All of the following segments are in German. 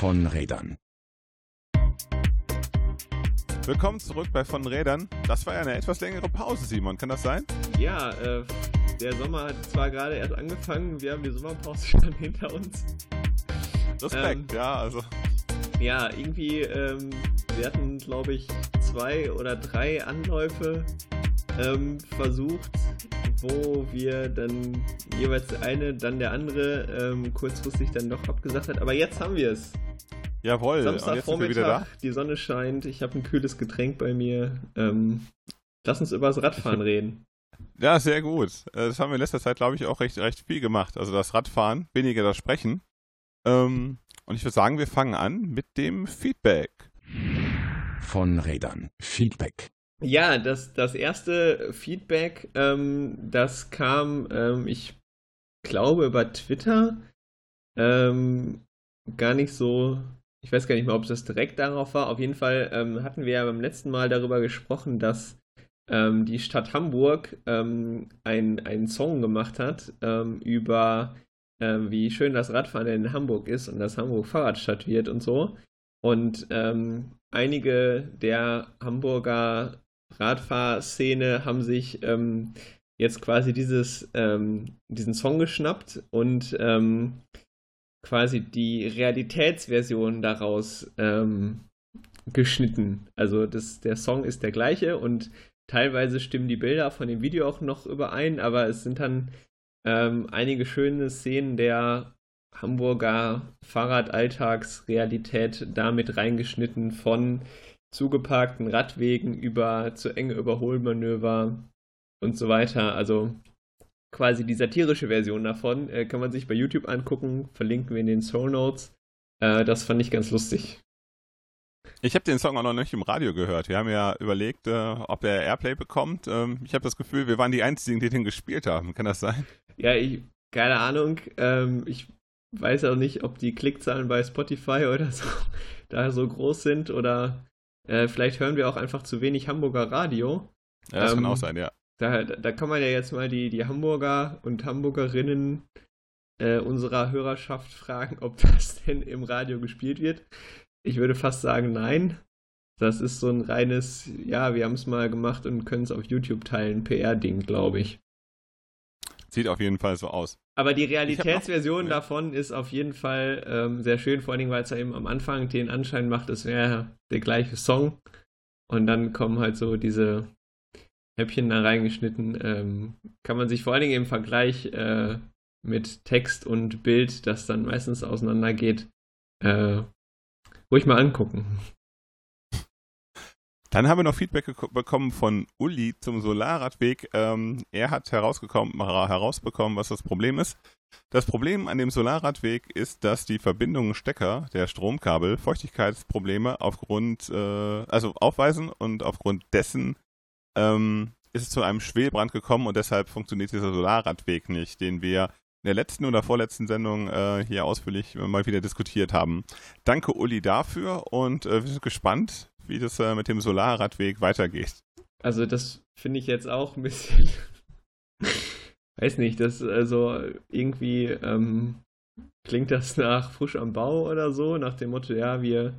von Rädern. Willkommen zurück bei Von Rädern. Das war ja eine etwas längere Pause, Simon. Kann das sein? Ja, äh, der Sommer hat zwar gerade erst angefangen, wir haben die Sommerpause schon hinter uns. Respekt, ähm, ja, also. Ja, irgendwie, ähm, wir hatten, glaube ich, zwei oder drei Anläufe ähm, versucht, wo wir dann jeweils der eine, dann der andere ähm, kurzfristig dann doch abgesagt hat. Aber jetzt haben wir es. Jawohl, Samstagvormittag, die Sonne scheint, ich habe ein kühles Getränk bei mir. Ähm, lass uns über das Radfahren reden. Ja, sehr gut. Äh, das haben wir in letzter Zeit, glaube ich, auch recht, recht viel gemacht. Also das Radfahren, weniger das Sprechen. Ähm, und ich würde sagen, wir fangen an mit dem Feedback. Von Rädern. Feedback. Ja, das, das erste Feedback, ähm, das kam, ähm, ich glaube, über Twitter. Ähm, gar nicht so ich weiß gar nicht mehr, ob das direkt darauf war. Auf jeden Fall ähm, hatten wir ja beim letzten Mal darüber gesprochen, dass ähm, die Stadt Hamburg ähm, einen Song gemacht hat ähm, über ähm, wie schön das Radfahren in Hamburg ist und dass Hamburg Fahrradstadt wird und so. Und ähm, einige der Hamburger Radfahrszene haben sich jetzt quasi dieses, diesen Song geschnappt und quasi die Realitätsversion daraus ähm, geschnitten. Also das, der Song ist der gleiche und teilweise stimmen die Bilder von dem Video auch noch überein, aber es sind dann ähm, einige schöne Szenen der Hamburger Fahrradalltagsrealität damit reingeschnitten von zugeparkten Radwegen über zu enge Überholmanöver und so weiter. Also quasi die satirische Version davon. Äh, kann man sich bei YouTube angucken, verlinken wir in den Soul Notes. Äh, das fand ich ganz lustig. Ich habe den Song auch noch nicht im Radio gehört. Wir haben ja überlegt, äh, ob er Airplay bekommt. Ähm, ich habe das Gefühl, wir waren die Einzigen, die den gespielt haben. Kann das sein? Ja, ich, keine Ahnung. Ähm, ich weiß auch nicht, ob die Klickzahlen bei Spotify oder so da so groß sind oder äh, vielleicht hören wir auch einfach zu wenig Hamburger Radio. Ja, das ähm, kann auch sein, ja. Da, da kann man ja jetzt mal die, die Hamburger und Hamburgerinnen äh, unserer Hörerschaft fragen, ob das denn im Radio gespielt wird. Ich würde fast sagen, nein. Das ist so ein reines, ja, wir haben es mal gemacht und können es auf YouTube teilen, PR-Ding, glaube ich. Sieht auf jeden Fall so aus. Aber die Realitätsversion noch, davon ist auf jeden Fall ähm, sehr schön, vor allem, weil es ja eben am Anfang den Anschein macht, es wäre der gleiche Song. Und dann kommen halt so diese Häppchen da reingeschnitten. Ähm, kann man sich vor allen Dingen im Vergleich äh, mit Text und Bild, das dann meistens auseinandergeht, äh, ruhig mal angucken. Dann haben wir noch Feedback bekommen von Uli zum Solarradweg. Ähm, er hat herausbekommen, was das Problem ist. Das Problem an dem Solarradweg ist, dass die Verbindungen Stecker der Stromkabel Feuchtigkeitsprobleme aufgrund, äh, also aufweisen und aufgrund dessen ähm, ist es zu einem Schwelbrand gekommen und deshalb funktioniert dieser Solarradweg nicht, den wir der letzten oder vorletzten Sendung äh, hier ausführlich mal wieder diskutiert haben. Danke Uli dafür und äh, wir sind gespannt, wie das äh, mit dem Solarradweg weitergeht. Also das finde ich jetzt auch ein bisschen, weiß nicht, das also irgendwie ähm, klingt das nach frisch am Bau oder so, nach dem Motto, ja, wir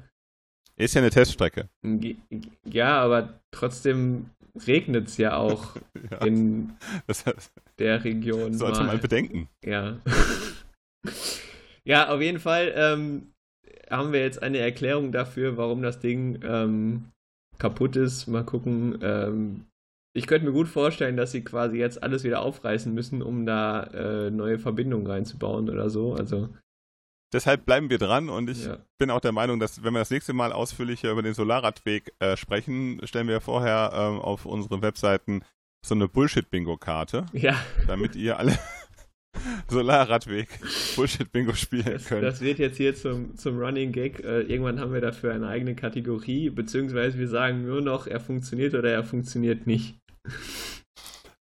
ist ja eine Teststrecke. Ja, aber trotzdem regnet es ja auch ja, in das heißt, der Region. Sollte mal. man bedenken. Ja. ja, auf jeden Fall ähm, haben wir jetzt eine Erklärung dafür, warum das Ding ähm, kaputt ist. Mal gucken. Ähm, ich könnte mir gut vorstellen, dass sie quasi jetzt alles wieder aufreißen müssen, um da äh, neue Verbindungen reinzubauen oder so. Also Deshalb bleiben wir dran und ich ja. bin auch der Meinung, dass wenn wir das nächste Mal ausführlicher über den Solarradweg äh, sprechen, stellen wir vorher ähm, auf unsere Webseiten so eine Bullshit-Bingo-Karte, ja. damit ihr alle Solarradweg Bullshit-Bingo spielen könnt. Das wird jetzt hier zum, zum Running Gag. Äh, irgendwann haben wir dafür eine eigene Kategorie, beziehungsweise wir sagen nur noch, er funktioniert oder er funktioniert nicht.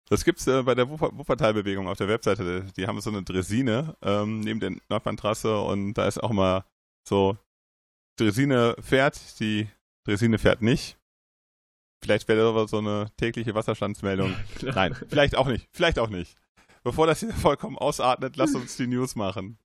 Das gibt's äh, bei der Wuppertal-Bewegung auf der Webseite. Die haben so eine Dresine ähm, neben der Nordbahntrasse und da ist auch mal so, Dresine fährt, die Dresine fährt nicht. Vielleicht wäre das aber so eine tägliche Wasserstandsmeldung. Nein, vielleicht auch nicht. Vielleicht auch nicht. Bevor das hier vollkommen ausatmet, lass uns die News machen.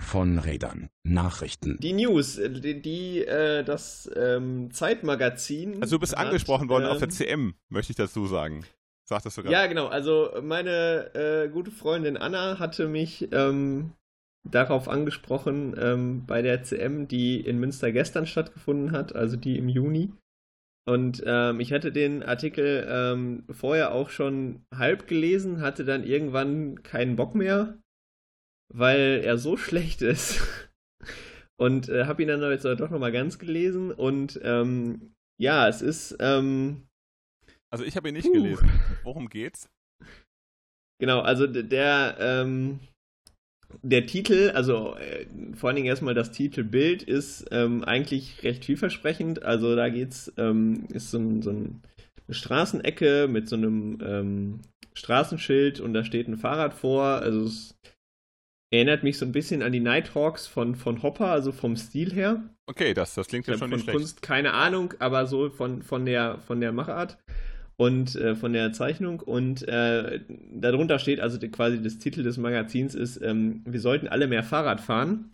Von Rädern. Nachrichten. Die News, äh, die, die äh, das ähm, Zeitmagazin. Also du bist hat, angesprochen worden auf der ähm, CM, möchte ich dazu sagen. Sag das sogar. Ja, genau. Also meine äh, gute Freundin Anna hatte mich ähm, darauf angesprochen ähm, bei der CM, die in Münster gestern stattgefunden hat, also die im Juni. Und ähm, ich hatte den Artikel ähm, vorher auch schon halb gelesen, hatte dann irgendwann keinen Bock mehr, weil er so schlecht ist. Und äh, habe ihn dann jetzt doch nochmal ganz gelesen. Und ähm, ja, es ist ähm, Also ich habe ihn nicht Puh. gelesen. Worum geht's? Genau, also der, ähm, der Titel, also äh, vor allen Dingen erstmal das Titelbild ist ähm, eigentlich recht vielversprechend. Also da geht's, ähm, ist so, ein, so ein, eine Straßenecke mit so einem ähm, Straßenschild und da steht ein Fahrrad vor. Also es erinnert mich so ein bisschen an die Nighthawks von, von Hopper, also vom Stil her. Okay, das, das klingt ja habe schon nicht schlecht. Kunst keine Ahnung, aber so von, von, der, von der Machart und äh, von der Zeichnung. Und äh, darunter steht, also die, quasi das Titel des Magazins ist, ähm, wir sollten alle mehr Fahrrad fahren.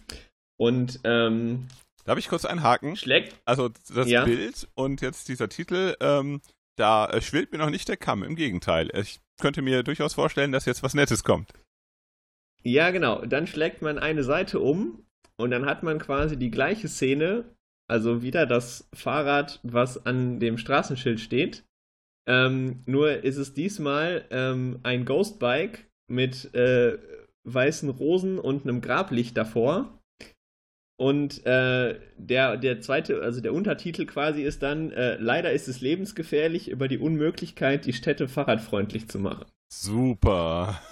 Und ähm, Darf ich kurz einhaken? schlägt, Also das Ja. Bild und jetzt dieser Titel, ähm, da äh, schwillt mir noch nicht der Kamm, im Gegenteil. Ich könnte mir durchaus vorstellen, dass jetzt was Nettes kommt. ja genau, dann schlägt man eine Seite um und dann hat man quasi die gleiche Szene, also wieder das Fahrrad, was an dem Straßenschild steht. Ähm, nur ist es diesmal ähm, ein Ghostbike mit äh, weißen Rosen und einem Grablicht davor. Und äh, der, der zweite, also der Untertitel quasi ist dann, äh, leider ist es lebensgefährlich über die Unmöglichkeit, die Städte fahrradfreundlich zu machen. Super.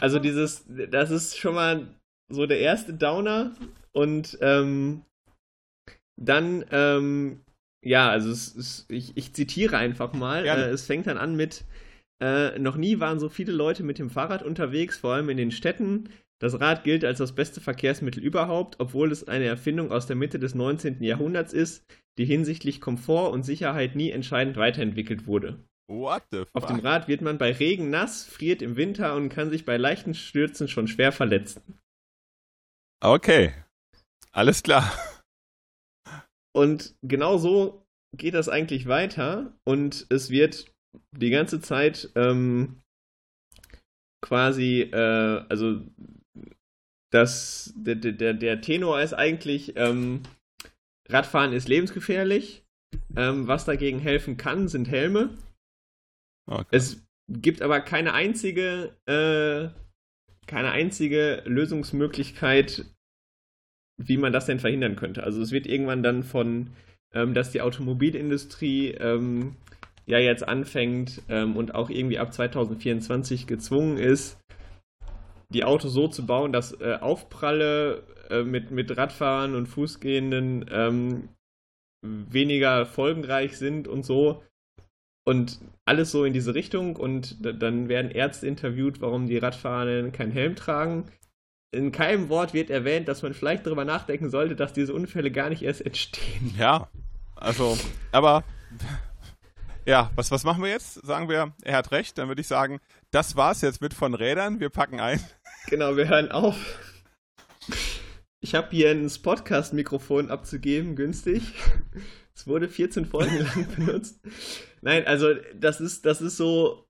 Also dieses, das ist schon mal so der erste Downer und ähm, dann, ähm, ja, also es, es, ich, ich zitiere einfach mal. Äh, es fängt dann an mit, äh, noch nie waren so viele Leute mit dem Fahrrad unterwegs, vor allem in den Städten. Das Rad gilt als das beste Verkehrsmittel überhaupt, obwohl es eine Erfindung aus der Mitte des 19. Jahrhunderts ist, die hinsichtlich Komfort und Sicherheit nie entscheidend weiterentwickelt wurde. What the fuck? Auf dem Rad wird man bei Regen nass, friert im Winter und kann sich bei leichten Stürzen schon schwer verletzen. Okay. Alles klar. Und genau so geht das eigentlich weiter und es wird die ganze Zeit ähm, quasi, äh, also das, der, der, der Tenor ist eigentlich, ähm, Radfahren ist lebensgefährlich. Ähm, was dagegen helfen kann, sind Helme. Okay. Es gibt aber keine einzige, äh, keine einzige Lösungsmöglichkeit, wie man das denn verhindern könnte. Also es wird irgendwann dann von, ähm, dass die Automobilindustrie ähm, ja jetzt anfängt ähm, und auch irgendwie ab 2024 gezwungen ist, die Autos so zu bauen, dass äh, Aufpralle äh, mit, mit Radfahrern und Fußgehenden ähm, weniger folgenreich sind und so. Und alles so in diese Richtung. Und dann werden Ärzte interviewt, warum die Radfahrer keinen Helm tragen. In keinem Wort wird erwähnt, dass man vielleicht darüber nachdenken sollte, dass diese Unfälle gar nicht erst entstehen. Ja. Also, aber ja, was, was machen wir jetzt? Sagen wir, er hat recht, dann würde ich sagen, das war's jetzt mit von Rädern. Wir packen ein. Genau, wir hören auf. Ich habe hier ein Podcast-Mikrofon abzugeben, günstig. Es wurde 14 Folgen lang benutzt. Nein, also das ist, das ist so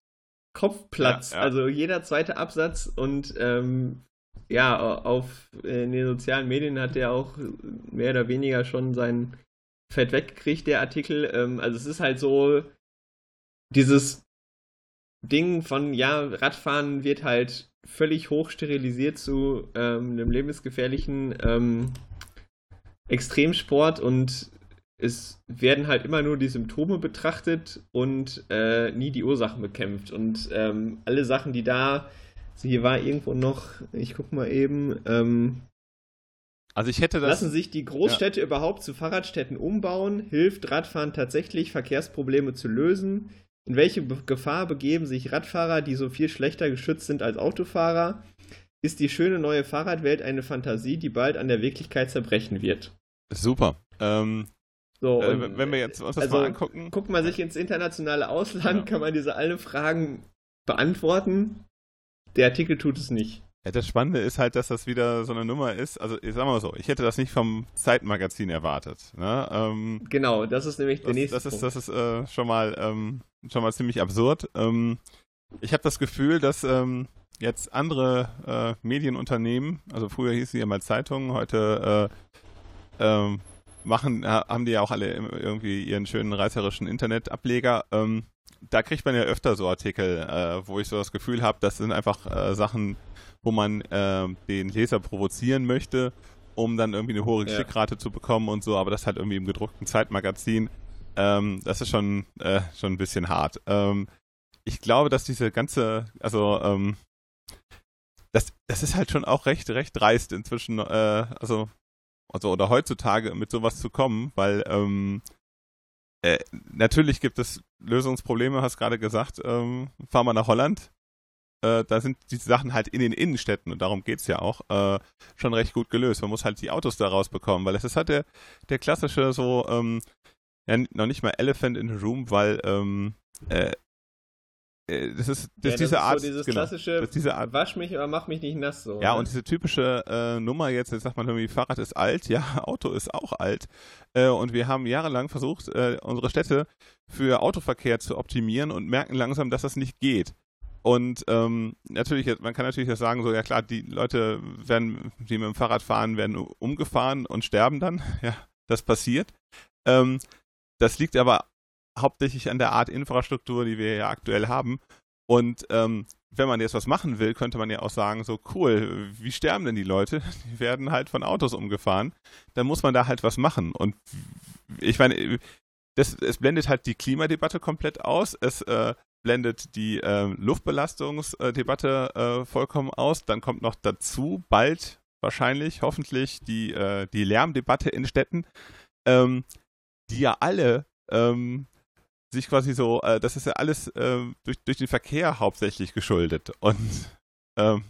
Kopfplatz. Ja, ja. Also jeder zweite Absatz und ähm, ja, auf in den sozialen Medien hat der auch mehr oder weniger schon sein Fett weggekriegt, der Artikel. Ähm, also es ist halt so dieses Ding von, ja, Radfahren wird halt völlig hoch sterilisiert zu ähm, einem lebensgefährlichen ähm, Extremsport und es werden halt immer nur die Symptome betrachtet und äh, nie die Ursachen bekämpft. Und ähm, alle Sachen, die da, also hier war irgendwo noch, ich guck mal eben, ähm, Also ich hätte das. Lassen sich die Großstädte überhaupt zu Fahrradstädten umbauen? Hilft Radfahren tatsächlich, Verkehrsprobleme zu lösen? In welche Be Gefahr begeben sich Radfahrer, die so viel schlechter geschützt sind als Autofahrer? Ist die schöne neue Fahrradwelt eine Fantasie, die bald an der Wirklichkeit zerbrechen wird? Super. Ähm, So, äh, und, wenn- wenn wir jetzt uns das also, mal angucken. Guckt man sich ins internationale Ausland, Ja. kann man diese alle Fragen beantworten. Der Artikel tut es nicht. Ja, das Spannende ist halt, dass das wieder so eine Nummer ist. Also, ich sag mal so, ich hätte das nicht vom Zeitmagazin erwartet. Ne? Ähm, genau, das ist nämlich der das, nächste das ist. Das ist äh, schon, mal, ähm, schon mal ziemlich absurd. Ähm, ich habe das Gefühl, dass ähm, jetzt andere äh, Medienunternehmen, also früher hießen die ja mal Zeitungen, heute äh, ähm, machen, haben die ja auch alle irgendwie ihren schönen reißerischen Internetableger. Ähm, da kriegt man ja öfter so Artikel, äh, wo ich so das Gefühl habe, das sind einfach äh, Sachen, wo man äh, den Leser provozieren möchte, um dann irgendwie eine hohe ja. Klickrate zu bekommen und so, aber das halt irgendwie im gedruckten Zeitmagazin, ähm, das ist schon, äh, schon ein bisschen hart. Ähm, ich glaube, dass diese ganze, also ähm, das, das ist halt schon auch recht, recht dreist inzwischen, äh, also, also oder heutzutage mit sowas zu kommen, weil ähm, äh, natürlich gibt es Lösungsprobleme, hast gerade gesagt, ähm, fahr mal nach Holland, äh, da sind die Sachen halt in den Innenstädten, und darum geht es ja auch, äh, schon recht gut gelöst. Man muss halt die Autos da rausbekommen, weil es ist halt der, der klassische so, ähm, ja, noch nicht mal Elephant in the Room, weil ähm, äh, äh das ist, das ja, diese ist Art, so dieses genau, klassische, diese Art, wasch mich, aber mach mich nicht nass so. Ja, ne? und diese typische äh, Nummer jetzt, jetzt sagt man irgendwie, Fahrrad ist alt, ja, Auto ist auch alt. Äh, und wir haben jahrelang versucht, äh, unsere Städte für Autoverkehr zu optimieren und merken langsam, dass das nicht geht. Und ähm, natürlich, man kann natürlich jetzt sagen, so, ja klar, die Leute werden, die mit dem Fahrrad fahren, werden umgefahren und sterben dann. Ja, das passiert. Ähm, das liegt aber hauptsächlich an der Art Infrastruktur, die wir ja aktuell haben. Und ähm, wenn man jetzt was machen will, könnte man ja auch sagen, so cool, wie sterben denn die Leute? Die werden halt von Autos umgefahren. Dann muss man da halt was machen. Und ich meine, das, es blendet halt die Klimadebatte komplett aus. Es äh, blendet die äh, Luftbelastungsdebatte äh, vollkommen aus. Dann kommt noch dazu bald wahrscheinlich, hoffentlich, die, äh, die Lärmdebatte in Städten, ähm, die ja alle ähm, sich quasi so, äh, das ist ja alles ähm, durch, durch den Verkehr hauptsächlich geschuldet. Und ähm,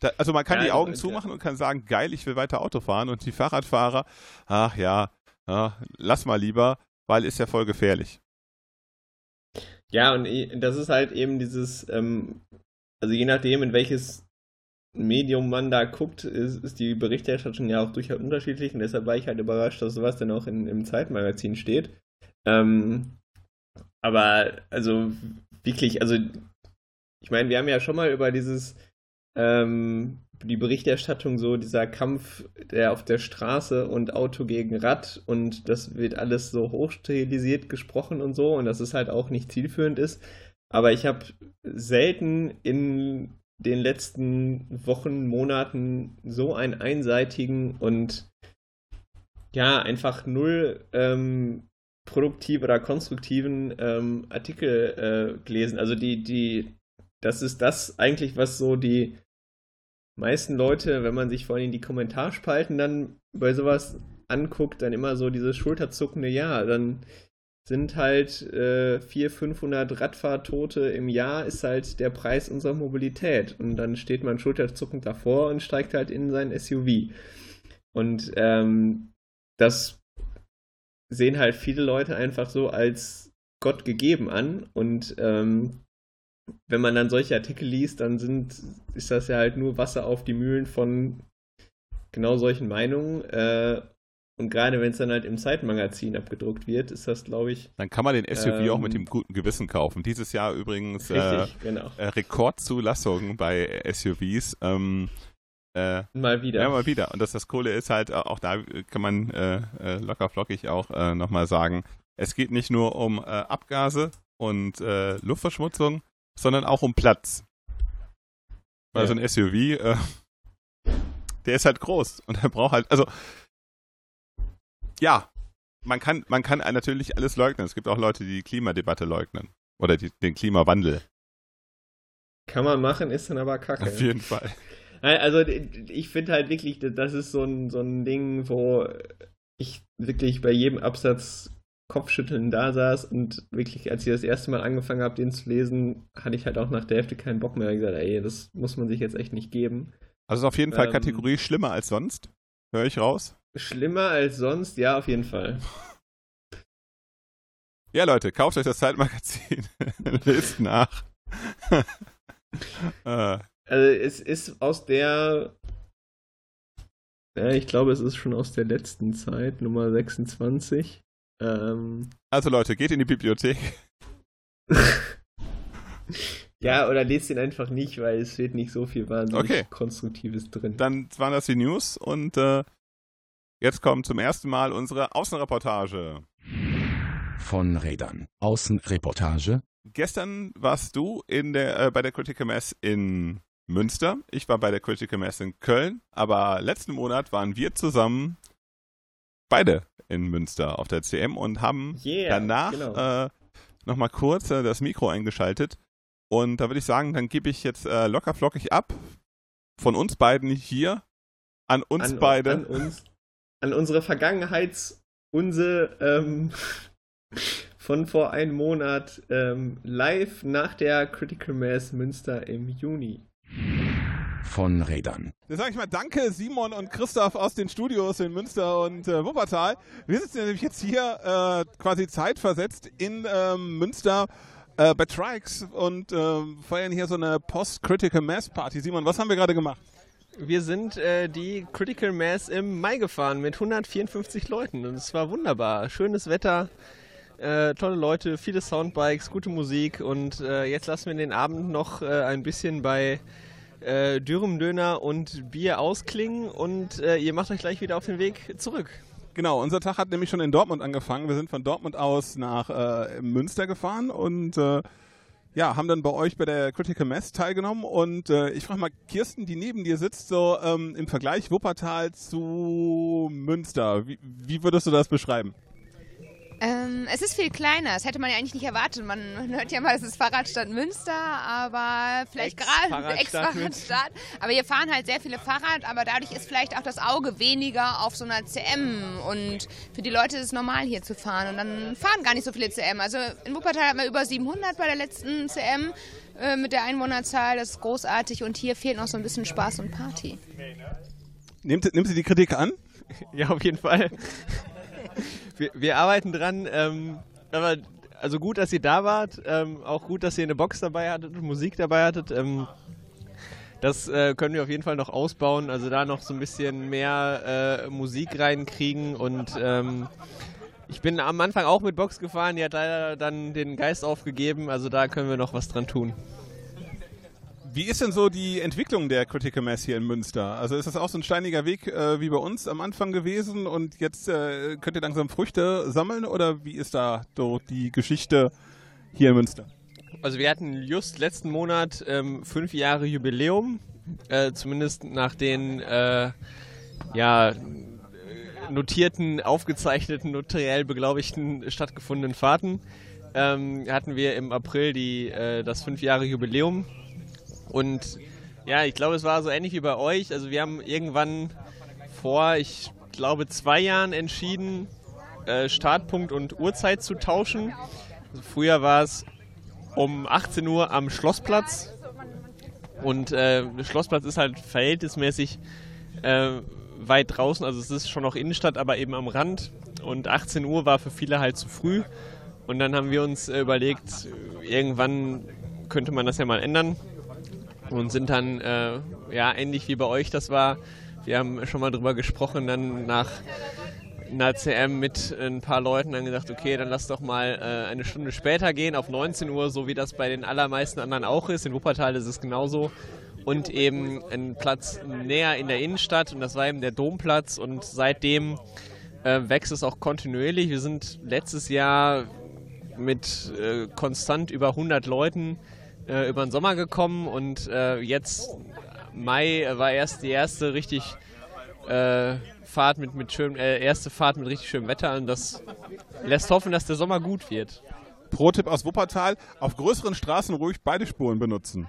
da, also man kann ja, die Augen zumachen und kann sagen, geil, ich will weiter Auto fahren. Und die Fahrradfahrer, ach ja, ja lass mal lieber, weil ist ja voll gefährlich. Ja, und das ist halt eben dieses, ähm, also je nachdem, in welches Medium man da guckt, ist, ist die Berichterstattung ja auch durchaus unterschiedlich und deshalb war ich halt überrascht, dass sowas dann auch in, im Zeitmagazin steht. Ähm, aber also wirklich, also ich meine, wir haben ja schon mal über dieses ähm, die Berichterstattung so, dieser Kampf der auf der Straße und Auto gegen Rad und das wird alles so hochstilisiert gesprochen und so und dass es halt auch nicht zielführend ist. Aber ich habe selten in den letzten Wochen, Monaten so einen einseitigen und ja, einfach null ähm, produktiv oder konstruktiven ähm, Artikel äh, gelesen. Also die, die, das ist das eigentlich, was so die meisten Leute, wenn man sich vor allem die Kommentarspalten dann bei sowas anguckt, dann immer so dieses schulterzuckende Ja, dann sind halt äh, 400, 500 Radfahrtote im Jahr ist halt der Preis unserer Mobilität. Und dann steht man schulterzuckend davor und steigt halt in sein SUV. Und ähm, das sehen halt viele Leute einfach so als Gott gegeben an. Und ähm, wenn man dann solche Artikel liest, dann sind, ist das ja halt nur Wasser auf die Mühlen von genau solchen Meinungen. Äh, und gerade wenn es dann halt im Zeitmagazin abgedruckt wird, ist das, glaube ich. Dann kann man den SUV ähm, auch mit dem guten Gewissen kaufen. Dieses Jahr übrigens richtig, äh, genau. äh, Rekordzulassung bei SUVs. Ähm, äh, mal wieder. Ja, mal wieder. Und dass das Kohle ist halt, auch da kann man äh, äh, locker flockig auch äh, nochmal sagen, es geht nicht nur um äh, Abgase und äh, Luftverschmutzung, sondern auch um Platz. Weil ja. so ein SUV, äh, der ist halt groß und er braucht halt, also ja, man kann, man kann natürlich alles leugnen. Es gibt auch Leute, die die Klimadebatte leugnen. Oder die, den Klimawandel. Kann man machen, ist dann aber kacke. Auf jeden Fall. Also ich finde halt wirklich, das ist so ein, so ein Ding, wo ich wirklich bei jedem Absatz Kopfschütteln da saß und wirklich, als ich das erste Mal angefangen habe, den zu lesen, hatte ich halt auch nach der Hälfte keinen Bock mehr. Ich gesagt, ey, das muss man sich jetzt echt nicht geben. Also ist auf jeden Fall ähm, Kategorie schlimmer als sonst. Höre ich raus? Schlimmer als sonst, ja, auf jeden Fall. Ja, Leute, kauft euch das Zeitmagazin. Lest nach. äh, Also es ist aus der, ja, ich glaube, es ist schon aus der letzten Zeit, Nummer 26. Ähm, also Leute, geht in die Bibliothek. ja, oder lest den einfach nicht, weil es steht nicht so viel wahnsinnig okay. Konstruktives drin. Dann waren das die News und äh, jetzt kommt zum ersten Mal unsere Außenreportage. Von Rädern. Außenreportage. Gestern warst du in der, äh, bei der Critical Mass in Münster. Ich war bei der Critical Mass in Köln. Aber letzten Monat waren wir zusammen beide in Münster auf der CM und haben yeah, danach genau. äh, nochmal kurz äh, das Mikro eingeschaltet. Und da würde ich sagen, dann gebe ich jetzt äh, locker flockig ab von uns beiden hier an uns an, beide. An, uns, an unsere Vergangenheitsunse ähm, von vor einem Monat ähm, live nach der Critical Mass Münster im Juni. Von Rädern. Dann sage ich mal Danke, Simon und Christoph aus den Studios in Münster und äh, Wuppertal. Wir sitzen nämlich jetzt hier äh, quasi zeitversetzt in ähm, Münster äh, bei Trikes und ähm, feiern hier so eine Post-Critical Mass Party. Simon, was haben wir gerade gemacht? Wir sind äh, die Critical Mass im Mai gefahren mit 154 Leuten und es war wunderbar. Schönes Wetter, äh, tolle Leute, viele Soundbikes, gute Musik und äh, jetzt lassen wir den Abend noch äh, ein bisschen bei äh, Dürrem-Döner und Bier ausklingen und äh, ihr macht euch gleich wieder auf den Weg zurück. Genau, unser Tag hat nämlich schon in Dortmund angefangen. Wir sind von Dortmund aus nach äh, Münster gefahren und äh, ja, haben dann bei euch bei der Critical Mass teilgenommen. Und äh, ich frage mal Kirsten, die neben dir sitzt, so ähm, im Vergleich Wuppertal zu Münster. Wie, wie würdest du das beschreiben? Ähm, es ist viel kleiner. Das hätte man ja eigentlich nicht erwartet. Man hört ja mal, es ist Fahrradstadt Münster, aber vielleicht gerade Ex-Fahrradstadt. Aber hier fahren halt sehr viele Fahrrad, aber dadurch ist vielleicht auch das Auge weniger auf so einer CM. Und für die Leute ist es normal, hier zu fahren. Und dann fahren gar nicht so viele CM. Also in Wuppertal hatten wir über 700 bei der letzten CM äh, mit der Einwohnerzahl. Das ist großartig. Und hier fehlt noch so ein bisschen Spaß und Party. Nimmt, nimmt sie die Kritik an? Ja, auf jeden Fall wir, wir, arbeiten dran. Ähm, aber also gut, dass ihr da wart. Ähm, auch gut, dass ihr eine Box dabei hattet, Musik dabei hattet. Ähm, das äh, können wir auf jeden Fall noch ausbauen. Also da noch so ein bisschen mehr äh, Musik reinkriegen und ähm, ich bin am Anfang auch mit Box gefahren, die hat leider dann den Geist aufgegeben, also da können wir noch was dran tun. Wie ist denn so die Entwicklung der Critical Mass hier in Münster? Also ist das auch so ein steiniger Weg äh, wie bei uns am Anfang gewesen und jetzt äh, könnt ihr langsam Früchte sammeln oder wie ist da so die Geschichte hier in Münster? Also wir hatten just letzten Monat ähm, fünf Jahre Jubiläum, äh, zumindest nach den äh, ja, notierten, aufgezeichneten, notariell beglaubigten stattgefundenen Fahrten. Ähm, hatten wir im April die, äh, das fünf Jahre Jubiläum und ja, ich glaube, es war so ähnlich wie bei euch. Also wir haben irgendwann vor, ich glaube, zwei Jahren entschieden, äh, Startpunkt und Uhrzeit zu tauschen. Also früher war es um 18 Uhr am Schlossplatz. Und äh, der Schlossplatz ist halt verhältnismäßig äh, weit draußen. Also es ist schon noch Innenstadt, aber eben am Rand. Und 18 Uhr war für viele halt zu früh. Und dann haben wir uns äh, überlegt, irgendwann könnte man das ja mal ändern und sind dann, äh, ja, ähnlich wie bei euch das war, wir haben schon mal drüber gesprochen, dann nach einer CM mit ein paar Leuten dann gesagt, okay, dann lass doch mal äh, eine Stunde später gehen, auf 19 Uhr, so wie das bei den allermeisten anderen auch ist. In Wuppertal ist es genauso. Und eben ein Platz näher in der Innenstadt und das war eben der Domplatz und seitdem äh, wächst es auch kontinuierlich. Wir sind letztes Jahr mit äh, konstant über 100 Leuten äh, über den Sommer gekommen und äh, jetzt Mai war erst die erste richtig äh, Fahrt mit, mit schön, äh, erste Fahrt mit richtig schönem Wetter und das lässt hoffen, dass der Sommer gut wird. Pro-Tipp aus Wuppertal: Auf größeren Straßen ruhig beide Spuren benutzen.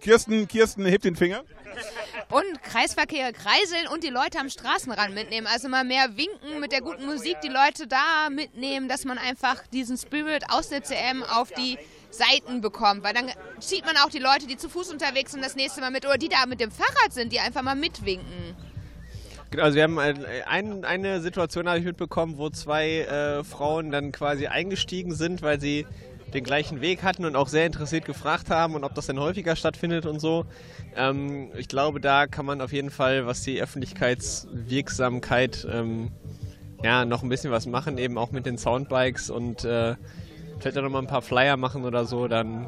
Kirsten, Kirsten, hebt den Finger. Und Kreisverkehr kreiseln und die Leute am Straßenrand mitnehmen. Also mal mehr winken mit der guten Musik, die Leute da mitnehmen, dass man einfach diesen Spirit aus der CM auf die Seiten bekommt, weil dann zieht man auch die Leute, die zu Fuß unterwegs sind, das nächste Mal mit oder die da mit dem Fahrrad sind, die einfach mal mitwinken. Genau, also wir haben ein, eine Situation habe ich mitbekommen, wo zwei äh, Frauen dann quasi eingestiegen sind, weil sie den gleichen Weg hatten und auch sehr interessiert gefragt haben und ob das denn häufiger stattfindet und so. Ähm, ich glaube, da kann man auf jeden Fall, was die Öffentlichkeitswirksamkeit ähm, ja, noch ein bisschen was machen, eben auch mit den Soundbikes und äh, vielleicht auch noch mal ein paar Flyer machen oder so, dann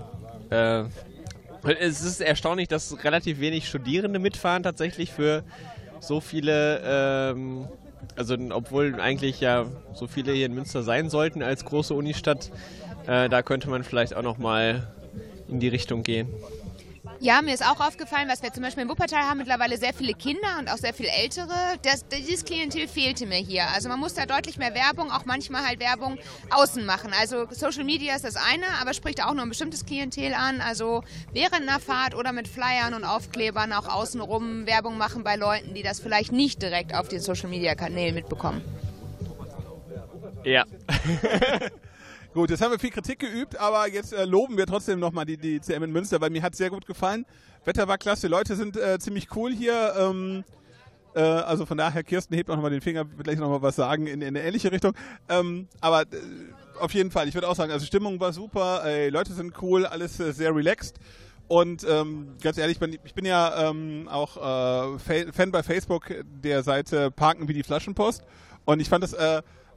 äh, es ist erstaunlich, dass relativ wenig Studierende mitfahren tatsächlich für so viele, ähm, also obwohl eigentlich ja so viele hier in Münster sein sollten als große Unistadt, äh, da könnte man vielleicht auch noch mal in die Richtung gehen. Ja, mir ist auch aufgefallen, was wir zum Beispiel in Wuppertal haben, mittlerweile sehr viele Kinder und auch sehr viel Ältere. Das, dieses Klientel fehlte mir hier. Also man muss da deutlich mehr Werbung, auch manchmal halt Werbung außen machen. Also Social Media ist das eine, aber spricht auch nur ein bestimmtes Klientel an. Also während einer Fahrt oder mit Flyern und Aufklebern auch außenrum Werbung machen bei Leuten, die das vielleicht nicht direkt auf den Social Media Kanälen mitbekommen. Ja. Gut, jetzt haben wir viel Kritik geübt, aber jetzt äh, loben wir trotzdem nochmal die, die CM in Münster, weil mir hat es sehr gut gefallen. Wetter war klasse, Leute sind äh, ziemlich cool hier. Ähm, äh, also von daher, Kirsten hebt auch nochmal den Finger, wird gleich nochmal was sagen in, in eine ähnliche Richtung. Ähm, aber äh, auf jeden Fall, ich würde auch sagen, also Stimmung war super, Leute sind cool, alles äh, sehr relaxed. Und ähm, ganz ehrlich, ich bin ja ähm, auch äh, Fan bei Facebook der Seite Parken wie die Flaschenpost. Und ich fand das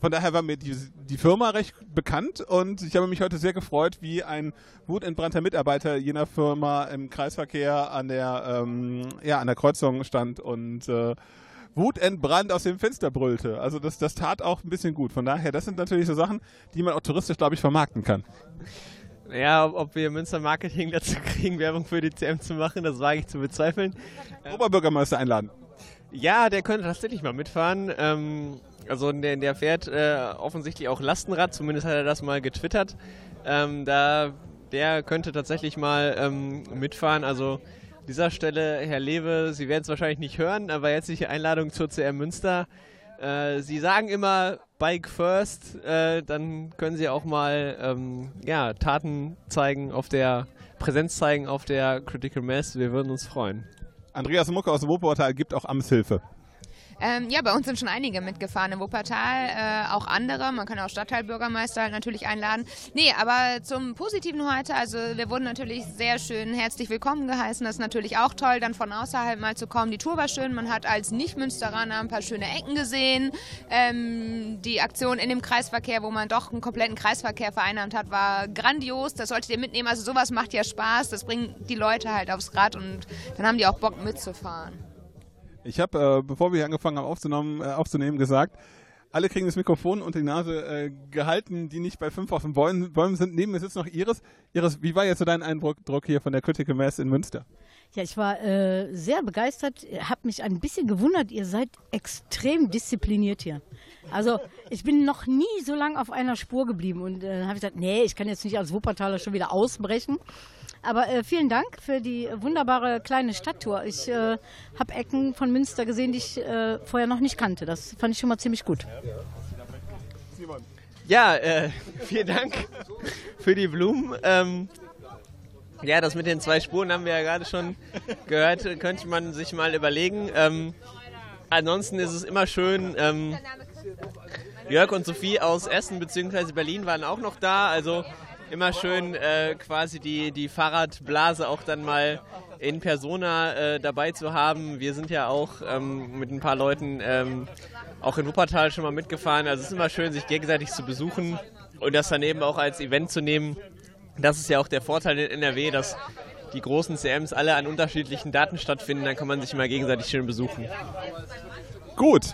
von daher war mir die, die Firma recht bekannt und ich habe mich heute sehr gefreut, wie ein wutentbrannter Mitarbeiter jener Firma im Kreisverkehr an der, ähm, ja, an der Kreuzung stand und äh, wutentbrannt aus dem Fenster brüllte. Also das, das tat auch ein bisschen gut. Von daher, das sind natürlich so Sachen, die man auch touristisch, glaube ich, vermarkten kann. Ja, ob wir Münster Marketing dazu kriegen, Werbung für die CM zu machen, das wage ich zu bezweifeln. Oberbürgermeister einladen. Ja, der könnte tatsächlich mal mitfahren. Ähm, also der, der fährt äh, offensichtlich auch Lastenrad, zumindest hat er das mal getwittert. Ähm, da, der könnte tatsächlich mal ähm, mitfahren. Also an dieser Stelle, Herr Lewe, Sie werden es wahrscheinlich nicht hören, aber herzliche Einladung zur CR Münster. Äh, Sie sagen immer Bike First, äh, dann können Sie auch mal ähm, ja, Taten zeigen auf der Präsenz zeigen auf der Critical Mass. Wir würden uns freuen. Andreas Mucke aus Wuppertal gibt auch Amtshilfe. Ähm, ja, bei uns sind schon einige mitgefahren im Wuppertal, äh, auch andere. Man kann auch Stadtteilbürgermeister natürlich einladen. Nee, aber zum Positiven heute, also wir wurden natürlich sehr schön herzlich willkommen geheißen. Das ist natürlich auch toll, dann von außerhalb mal zu kommen. Die Tour war schön, man hat als Nicht-Münsteraner ein paar schöne Ecken gesehen. Ähm, die Aktion in dem Kreisverkehr, wo man doch einen kompletten Kreisverkehr vereinnahmt hat, war grandios. Das solltet ihr mitnehmen. Also sowas macht ja Spaß. Das bringt die Leute halt aufs Rad und dann haben die auch Bock mitzufahren. Ich habe, äh, bevor wir hier angefangen haben aufzunehmen, äh, aufzunehmen, gesagt, alle kriegen das Mikrofon unter die Nase äh, gehalten, die nicht bei fünf auf den Bäumen, Bäumen sind. Neben mir sitzt noch Iris. Iris, wie war jetzt so dein Eindruck hier von der Critical Mass in Münster? Ja, ich war äh, sehr begeistert, habe mich ein bisschen gewundert, ihr seid extrem diszipliniert hier. Also ich bin noch nie so lange auf einer Spur geblieben und äh, habe ich gesagt, nee, ich kann jetzt nicht als Wuppertaler schon wieder ausbrechen. Aber äh, vielen Dank für die wunderbare kleine Stadttour. Ich äh, habe Ecken von Münster gesehen, die ich äh, vorher noch nicht kannte. Das fand ich schon mal ziemlich gut. Ja, äh, vielen Dank für die Blumen. Ähm, ja, das mit den zwei Spuren haben wir ja gerade schon gehört. Könnte man sich mal überlegen. Ähm, ansonsten ist es immer schön. Ähm, Jörg und Sophie aus Essen bzw. Berlin waren auch noch da. Also immer schön äh, quasi die, die Fahrradblase auch dann mal in Persona äh, dabei zu haben. Wir sind ja auch ähm, mit ein paar Leuten ähm, auch in Wuppertal schon mal mitgefahren. Also es ist immer schön, sich gegenseitig zu besuchen und das dann eben auch als Event zu nehmen. Das ist ja auch der Vorteil in NRW, dass die großen CMs alle an unterschiedlichen Daten stattfinden. Dann kann man sich immer gegenseitig schön besuchen. Gut.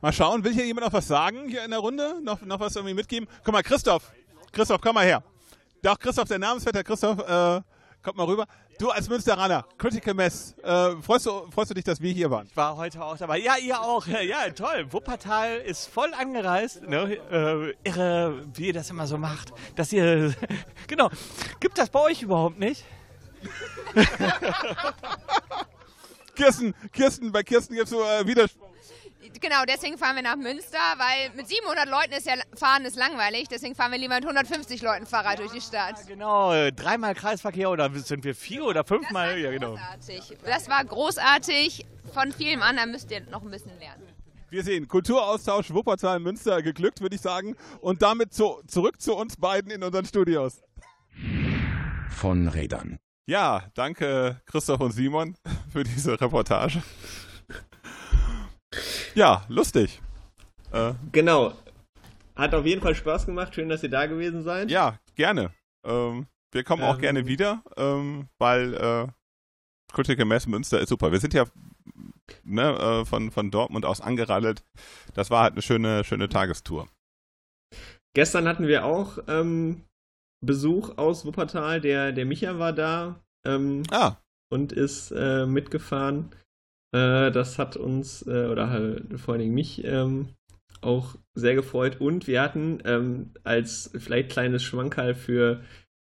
Mal schauen, will hier jemand noch was sagen hier in der Runde? Noch, noch was irgendwie mitgeben? Guck mal, Christoph, Christoph, komm mal her. Doch, Christoph, der Namensvetter Christoph, äh, kommt mal rüber. Du als Münsteraner, Critical Mess, äh, freust, du, freust du dich, dass wir hier waren? Ich war heute auch dabei. Ja, ihr auch. Ja, toll. Wuppertal ist voll angereist. Ne? Äh, irre, wie ihr das immer so macht. Dass ihr. genau. Gibt das bei euch überhaupt nicht? Kirsten, Kirsten, bei Kirsten gibt es so äh, Widerspruch. Genau, deswegen fahren wir nach Münster, weil mit 700 Leuten ist ja fahren ist langweilig. Deswegen fahren wir lieber mit 150 Leuten Fahrrad durch die Stadt. Ja, genau, dreimal Kreisverkehr oder sind wir vier oder fünfmal? Das war ja, genau. großartig. Das war großartig. Von vielem anderen müsst ihr noch ein bisschen lernen. Wir sehen Kulturaustausch Wuppertal Münster geglückt, würde ich sagen. Und damit zu, zurück zu uns beiden in unseren Studios. Von Rädern. Ja, danke Christoph und Simon für diese Reportage. Ja, lustig. Äh, genau. Hat auf jeden Fall Spaß gemacht. Schön, dass ihr da gewesen seid. Ja, gerne. Ähm, wir kommen ähm, auch gerne wieder, ähm, weil äh, Critical Mass Münster ist super. Wir sind ja ne, äh, von, von Dortmund aus angeradelt. Das war halt eine schöne, schöne Tagestour. Gestern hatten wir auch ähm, Besuch aus Wuppertal. Der, der Micha war da ähm, ah. und ist äh, mitgefahren. Äh, das hat uns, äh, oder halt vor allen Dingen mich, ähm, auch sehr gefreut. Und wir hatten ähm, als vielleicht kleines Schmankerl für,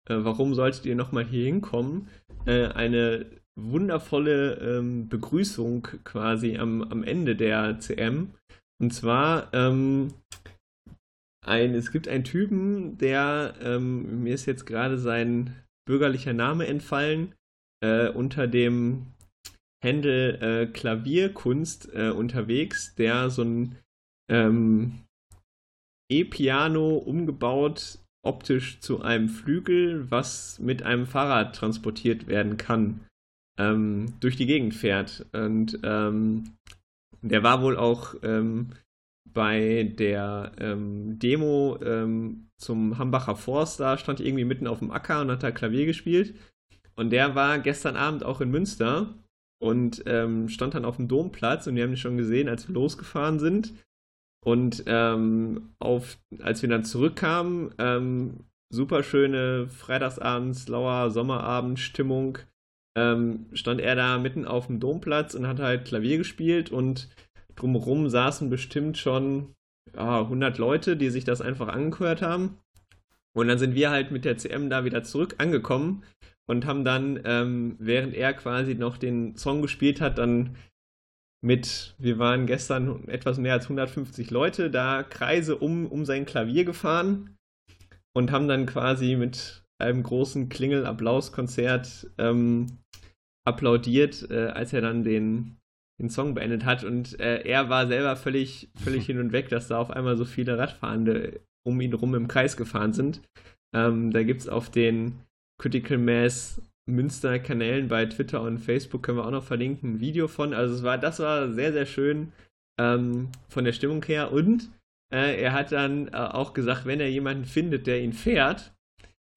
äh, warum solltet ihr nochmal hier hinkommen, äh, eine wundervolle ähm, Begrüßung quasi am, am Ende der CM. Und zwar, ähm, ein, es gibt einen Typen, der, ähm, mir ist jetzt gerade sein bürgerlicher Name entfallen, äh, unter dem Händel äh, Klavierkunst äh, unterwegs, der so ein ähm, E-Piano umgebaut optisch zu einem Flügel, was mit einem Fahrrad transportiert werden kann ähm, durch die Gegend fährt. Und ähm, der war wohl auch ähm, bei der ähm, Demo ähm, zum Hambacher Forst, da stand irgendwie mitten auf dem Acker und hat da Klavier gespielt. Und der war gestern Abend auch in Münster und ähm, stand dann auf dem Domplatz und wir haben ihn schon gesehen, als wir losgefahren sind. Und ähm, auf, als wir dann zurückkamen, ähm, super schöne Freitagsabends, lauer Sommerabendstimmung ähm, stand er da mitten auf dem Domplatz und hat halt Klavier gespielt und drumherum saßen bestimmt schon ja, 100 Leute, die sich das einfach angehört haben. Und dann sind wir halt mit der CM da wieder zurück angekommen und haben dann, ähm, während er quasi noch den Song gespielt hat, dann mit, wir waren gestern etwas mehr als 150 Leute, da Kreise um, um sein Klavier gefahren und haben dann quasi mit einem großen Klingel-Applaus-Konzert ähm, applaudiert, äh, als er dann den, den Song beendet hat. Und äh, er war selber völlig, völlig hin und weg, dass da auf einmal so viele Radfahrende um ihn rum im Kreis gefahren sind. Ähm, da gibt es auf den Critical Mass Münster Kanälen bei Twitter und Facebook können wir auch noch verlinken, ein Video von. Also es war, das war sehr, sehr schön ähm, von der Stimmung her. Und äh, er hat dann äh, auch gesagt, wenn er jemanden findet, der ihn fährt,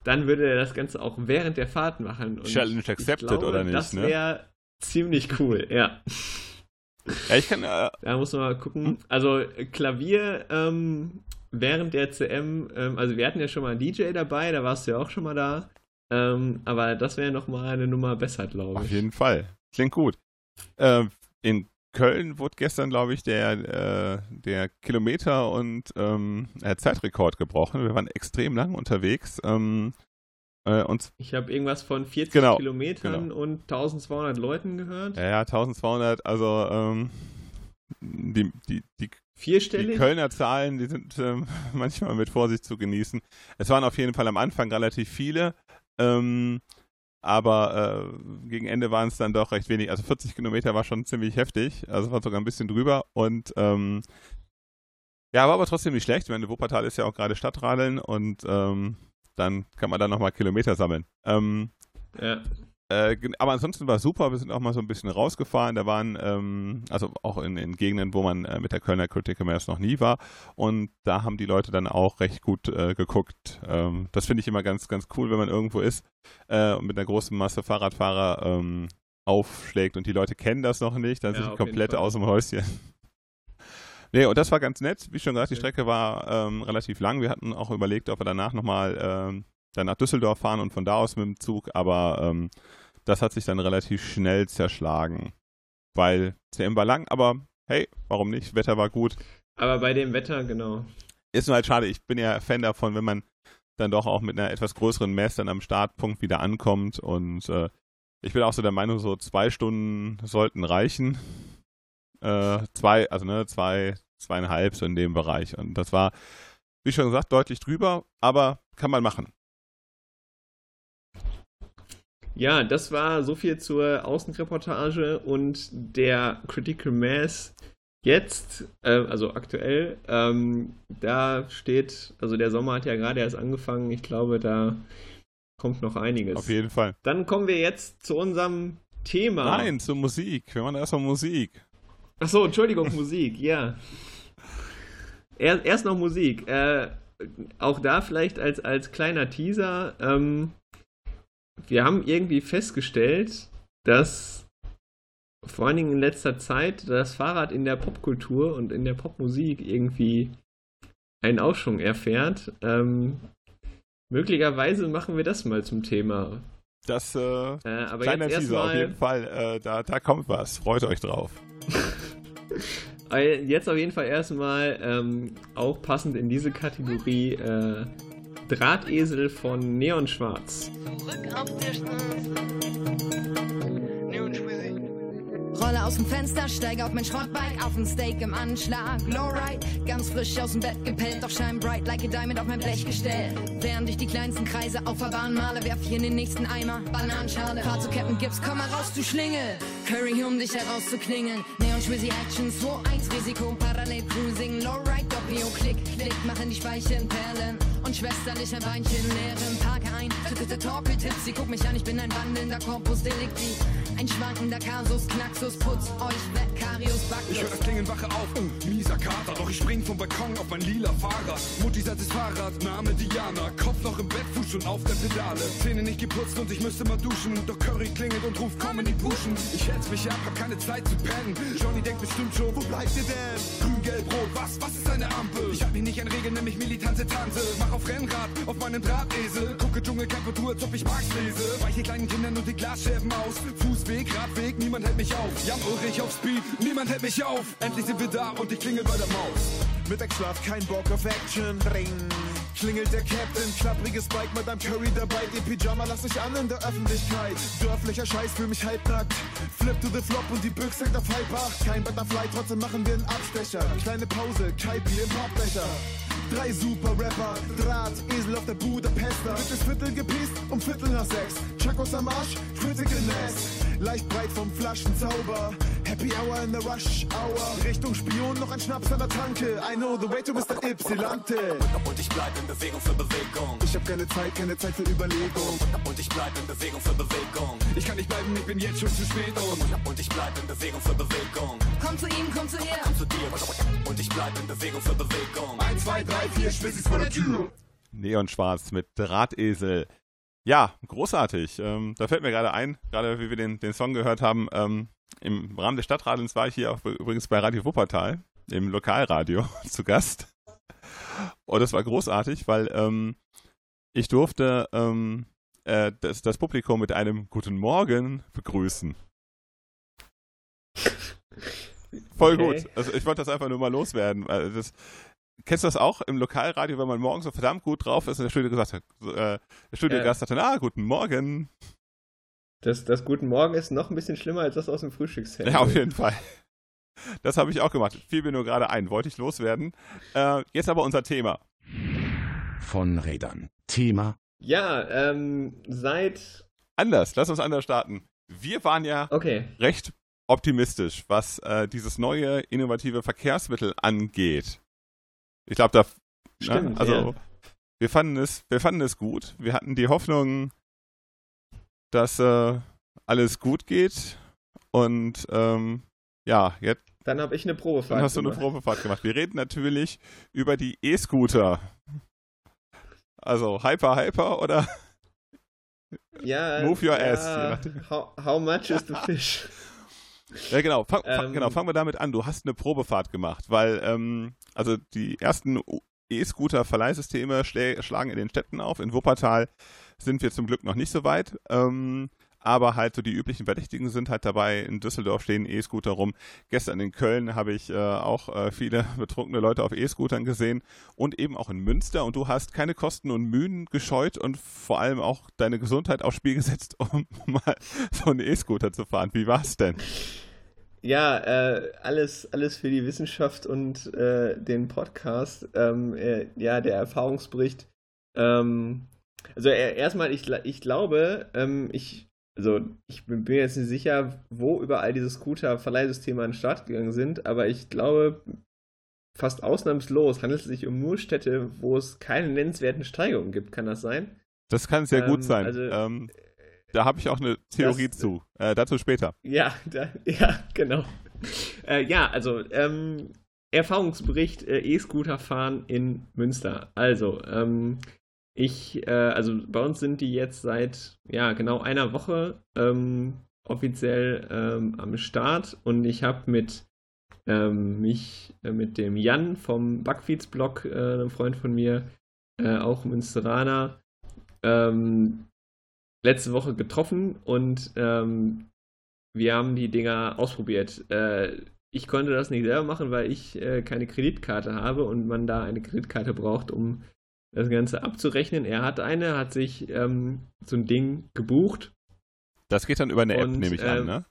dann würde er das Ganze auch während der Fahrt machen. Und Challenge accepted glaube, oder nicht? Das wäre ne? ziemlich cool, ja. Ja, ich kann. Äh, da muss man mal gucken. Hm? Also Klavier ähm, während der CM, ähm, also wir hatten ja schon mal einen DJ dabei, da warst du ja auch schon mal da. Ähm, aber das wäre nochmal eine Nummer besser, glaube ich. Auf jeden Fall. Klingt gut. Äh, in Köln wurde gestern, glaube ich, der, äh, der Kilometer- und ähm, äh, Zeitrekord gebrochen. Wir waren extrem lang unterwegs. Ähm, äh, und ich habe irgendwas von 40 genau, Kilometern genau. und 1200 Leuten gehört. Ja, ja 1200. Also ähm, die, die, die, Vierstellig? die Kölner Zahlen, die sind ähm, manchmal mit Vorsicht zu genießen. Es waren auf jeden Fall am Anfang relativ viele. Ähm, aber äh, gegen Ende waren es dann doch recht wenig. Also 40 Kilometer war schon ziemlich heftig, also war sogar ein bisschen drüber und ähm, ja, war aber trotzdem nicht schlecht. Ich meine, Wuppertal ist ja auch gerade Stadtradeln und ähm, dann kann man da nochmal Kilometer sammeln. Ähm, ja. Äh, aber ansonsten war es super. Wir sind auch mal so ein bisschen rausgefahren. Da waren, ähm, also auch in, in, Gegenden, wo man äh, mit der Kölner Critical Mass noch nie war. Und da haben die Leute dann auch recht gut äh, geguckt. Ähm, das finde ich immer ganz, ganz cool, wenn man irgendwo ist äh, und mit einer großen Masse Fahrradfahrer ähm, aufschlägt und die Leute kennen das noch nicht. Dann ja, sind die komplett aus dem Häuschen. Nee, und das war ganz nett. Wie schon gesagt, die Strecke war ähm, relativ lang. Wir hatten auch überlegt, ob wir danach nochmal ähm, dann nach Düsseldorf fahren und von da aus mit dem Zug, aber ähm, das hat sich dann relativ schnell zerschlagen. Weil CM war lang, aber hey, warum nicht? Wetter war gut. Aber bei dem Wetter, genau. Ist nur halt schade. Ich bin ja Fan davon, wenn man dann doch auch mit einer etwas größeren Mess dann am Startpunkt wieder ankommt. Und äh, ich bin auch so der Meinung, so zwei Stunden sollten reichen. Äh, zwei, also ne, zwei, zweieinhalb so in dem Bereich. Und das war, wie schon gesagt, deutlich drüber, aber kann man machen. Ja, das war so viel zur Außenreportage und der Critical Mass jetzt, äh, also aktuell, ähm, da steht, also der Sommer hat ja gerade erst angefangen. Ich glaube, da kommt noch einiges. Auf jeden Fall. Dann kommen wir jetzt zu unserem Thema. Nein, zur Musik. Wir machen erstmal Musik. Achso, Entschuldigung, Musik, ja. Erst, erst noch Musik. Äh, auch da vielleicht als, als kleiner Teaser. Ähm, wir haben irgendwie festgestellt, dass vor allen Dingen in letzter Zeit das Fahrrad in der Popkultur und in der Popmusik irgendwie einen Aufschwung erfährt. Ähm, möglicherweise machen wir das mal zum Thema. Das äh, äh, aber kleiner Teaser auf jeden Fall. Äh, da, da kommt was. Freut euch drauf. Jetzt auf jeden Fall erstmal ähm, auch passend in diese Kategorie äh, Drahtesel von Neon Schwarz. Zurück auf der Straße. Rolle aus dem Fenster, steige auf mein Schrottbike, auf ein Steak im Anschlag. Lowride, ganz frisch aus dem Bett gepellt, doch shine bright like a diamond auf mein Blech gestellt. Während ich die kleinsten Kreise auf der Bahn male, werf ich in den nächsten Eimer. Bananenschale, fahr zu Captain Gibbs, komm mal raus, du Schlingel. Curry, um dich herauszuklingeln. Neon Schwizzy Action, 2-1 Risiko, parallel cruising. Lowride, Doppio, Klick, Klick, machen die Speichen Perlen. Und schwesterlich ein Beinchen leeren, parke ein. Torkeltipps, sie guck mich an, ich bin ein wandelnder Corpus Delicti. Ein schwankender Kasus, Knaxus, putz euch weg, Karius, Backlos. Ich hör das Klingen, wache auf, uh, mieser Kater. Doch ich spring vom Balkon auf mein lila Fahrrad. Mutti sagt das Fahrrad, Name Diana. Kopf noch im Bett, Fuß schon auf der Pedale. Zähne nicht geputzt und ich müsste mal duschen. Doch Curry klingelt und ruft, komm in die Puschen. Ich hetz mich ab, hab keine Zeit zu pennen. Johnny denkt bestimmt schon, wo bleibt ihr denn? Grün, gelb, rot, was, was ist eine Ampel? Ich hab mich nicht an Regeln, nämlich militante Tante. Mach auf Rennrad, auf meinem Drahtesel. Gucke Dschungelkarikatur, als ob ich Marx lese. Weiche kleinen Kindern und die Glasscherben aus. Fußweg, Radweg, niemand hält mich auf. Jan Ulrich auf Speed, niemand hält mich auf. Endlich sind wir da und ich klingel bei der Maus. Mittagsschlaf, kein Bock auf Action. Ring. Klingelt der Captain, klappriges Bike mit einem Curry dabei. Die Pyjama lass ich an in der Öffentlichkeit. Dörflicher Scheiß, für mich halbnackt. Flip to the flop und die Büchse auf halb. Kein Butterfly, trotzdem machen wir einen Abstecher. Kleine Pause, Kaipi im Pappbecher. Drei super Rapper, Draht, Esel auf der Budapester. Das Viertel gepiest um Viertel nach sechs. Chakos am Arsch, Critical Ness. Leicht breit vom Flaschenzauber. Happy Hour in the Rush Hour. Richtung Spion, noch ein Schnaps an der Tanke. I know the way to Mr. Ypsilante. Und ich bleib in Bewegung für Bewegung. Ich hab keine Zeit, keine Zeit für Überlegung. Und ich bleib in Bewegung für Bewegung. Ich kann nicht bleiben, ich bin jetzt schon zu spät. Und, und ich bleib in Bewegung für Bewegung. Komm zu ihm, komm zu ihr. Komm zu dir. Und ich bleib in Bewegung für Bewegung. Eins, zwei, drei, vier, Schwissis vor der Tür. Neon Schwarz mit Drahtesel. Ja, großartig. Ähm, da fällt mir gerade ein, gerade wie wir den, den Song gehört haben, ähm, im Rahmen des Stadtradens war ich hier auch übrigens bei Radio Wuppertal, im Lokalradio, zu Gast. Und das war großartig, weil ähm, ich durfte ähm, äh, das, das Publikum mit einem Guten Morgen begrüßen. Voll okay. gut. Also ich wollte das einfach nur mal loswerden. Das, Kennst du das auch im Lokalradio, wenn man morgens so verdammt gut drauf ist und der Studio gesagt hat, äh, der Studiogast äh, hat dann, ah, guten Morgen. Das, das Guten Morgen ist noch ein bisschen schlimmer als das aus dem Frühstücksset. Ja, auf jeden Fall. Das habe ich auch gemacht. Fiel mir nur gerade ein, wollte ich loswerden. Äh, jetzt aber unser Thema. Von Rädern. Thema. Ja, ähm, seit. Anders, lass uns anders starten. Wir waren ja okay. recht optimistisch, was äh, dieses neue innovative Verkehrsmittel angeht. Ich glaube, da. Ne, Stimmt, ne? Also, ja. wir, fanden es, wir fanden es gut. Wir hatten die Hoffnung, dass äh, alles gut geht. Und ähm, ja, jetzt. Dann habe ich eine Probefahrt. Dann hast du eine Probefahrt gemacht. Wir reden natürlich über die E-Scooter. Also Hyper Hyper oder ja, Move Your ja, Ass. How, how much is the fish? Ja, genau. Fang, ähm, genau. Fangen wir damit an. Du hast eine Probefahrt gemacht, weil ähm, also die ersten E-Scooter-Verleihsysteme schlagen in den Städten auf. In Wuppertal sind wir zum Glück noch nicht so weit. Ähm, aber halt so die üblichen Verdächtigen sind halt dabei. In Düsseldorf stehen E-Scooter rum. Gestern in Köln habe ich äh, auch äh, viele betrunkene Leute auf E-Scootern gesehen und eben auch in Münster. Und du hast keine Kosten und Mühen gescheut und vor allem auch deine Gesundheit aufs Spiel gesetzt, um mal so einen E-Scooter zu fahren. Wie war es denn? Ja, äh, alles, alles für die Wissenschaft und äh, den Podcast. Ähm, äh, ja, der Erfahrungsbericht. Ähm, also erstmal, ich, ich glaube, ähm, ich also ich bin mir jetzt nicht sicher, wo überall diese Scooter-Verleihsysteme an den Start gegangen sind, aber ich glaube, fast ausnahmslos handelt es sich um nur Städte, wo es keine nennenswerten Steigerungen gibt. Kann das sein? Das kann sehr ähm, gut sein. Also, ähm, da habe ich auch eine Theorie das, zu. Äh, dazu später. Ja, da, ja, genau. Äh, ja, also ähm, Erfahrungsbericht äh, E-Scooter fahren in Münster. Also, ähm, ich, äh, also bei uns sind die jetzt seit ja genau einer Woche ähm, offiziell ähm, am Start und ich habe mit ähm, mich äh, mit dem Jan vom Backfeeds-Blog, äh, einem Freund von mir, auch Münsteraner, ähm, letzte Woche getroffen und ähm, wir haben die Dinger ausprobiert. Äh, ich konnte das nicht selber machen, weil ich äh, keine Kreditkarte habe und man da eine Kreditkarte braucht, um das Ganze abzurechnen. Er hat eine, hat sich ähm, so ein Ding gebucht. Das geht dann über eine App, nehme ich an, ne?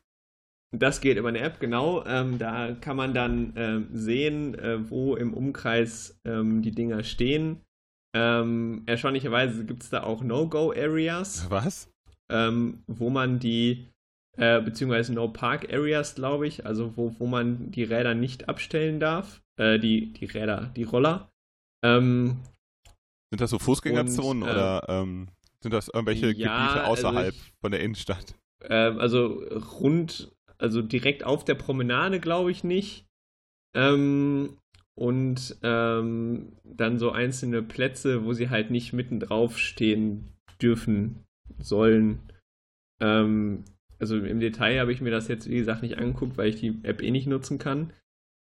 Das geht über eine App, genau. Ähm, da kann man dann ähm, sehen, äh, wo im Umkreis ähm, die Dinger stehen. Ähm, erstaunlicherweise gibt es da auch No-Go-Areas. Was? Ähm, wo man die, äh, beziehungsweise No-Park-Areas, glaube ich, also wo, wo man die Räder nicht abstellen darf. Äh, die, die Räder, die Roller. Ähm, sind das so Fußgängerzonen und, äh, oder ähm, sind das irgendwelche ja, Gebiete also außerhalb also ich, von der Innenstadt? Ähm, also rund, also direkt auf der Promenade glaube ich nicht. Ähm, und ähm, dann so einzelne Plätze, wo sie halt nicht mitten drauf stehen dürfen, sollen. Ähm, also im Detail habe ich mir das jetzt, wie gesagt, nicht angeguckt, weil ich die App eh nicht nutzen kann.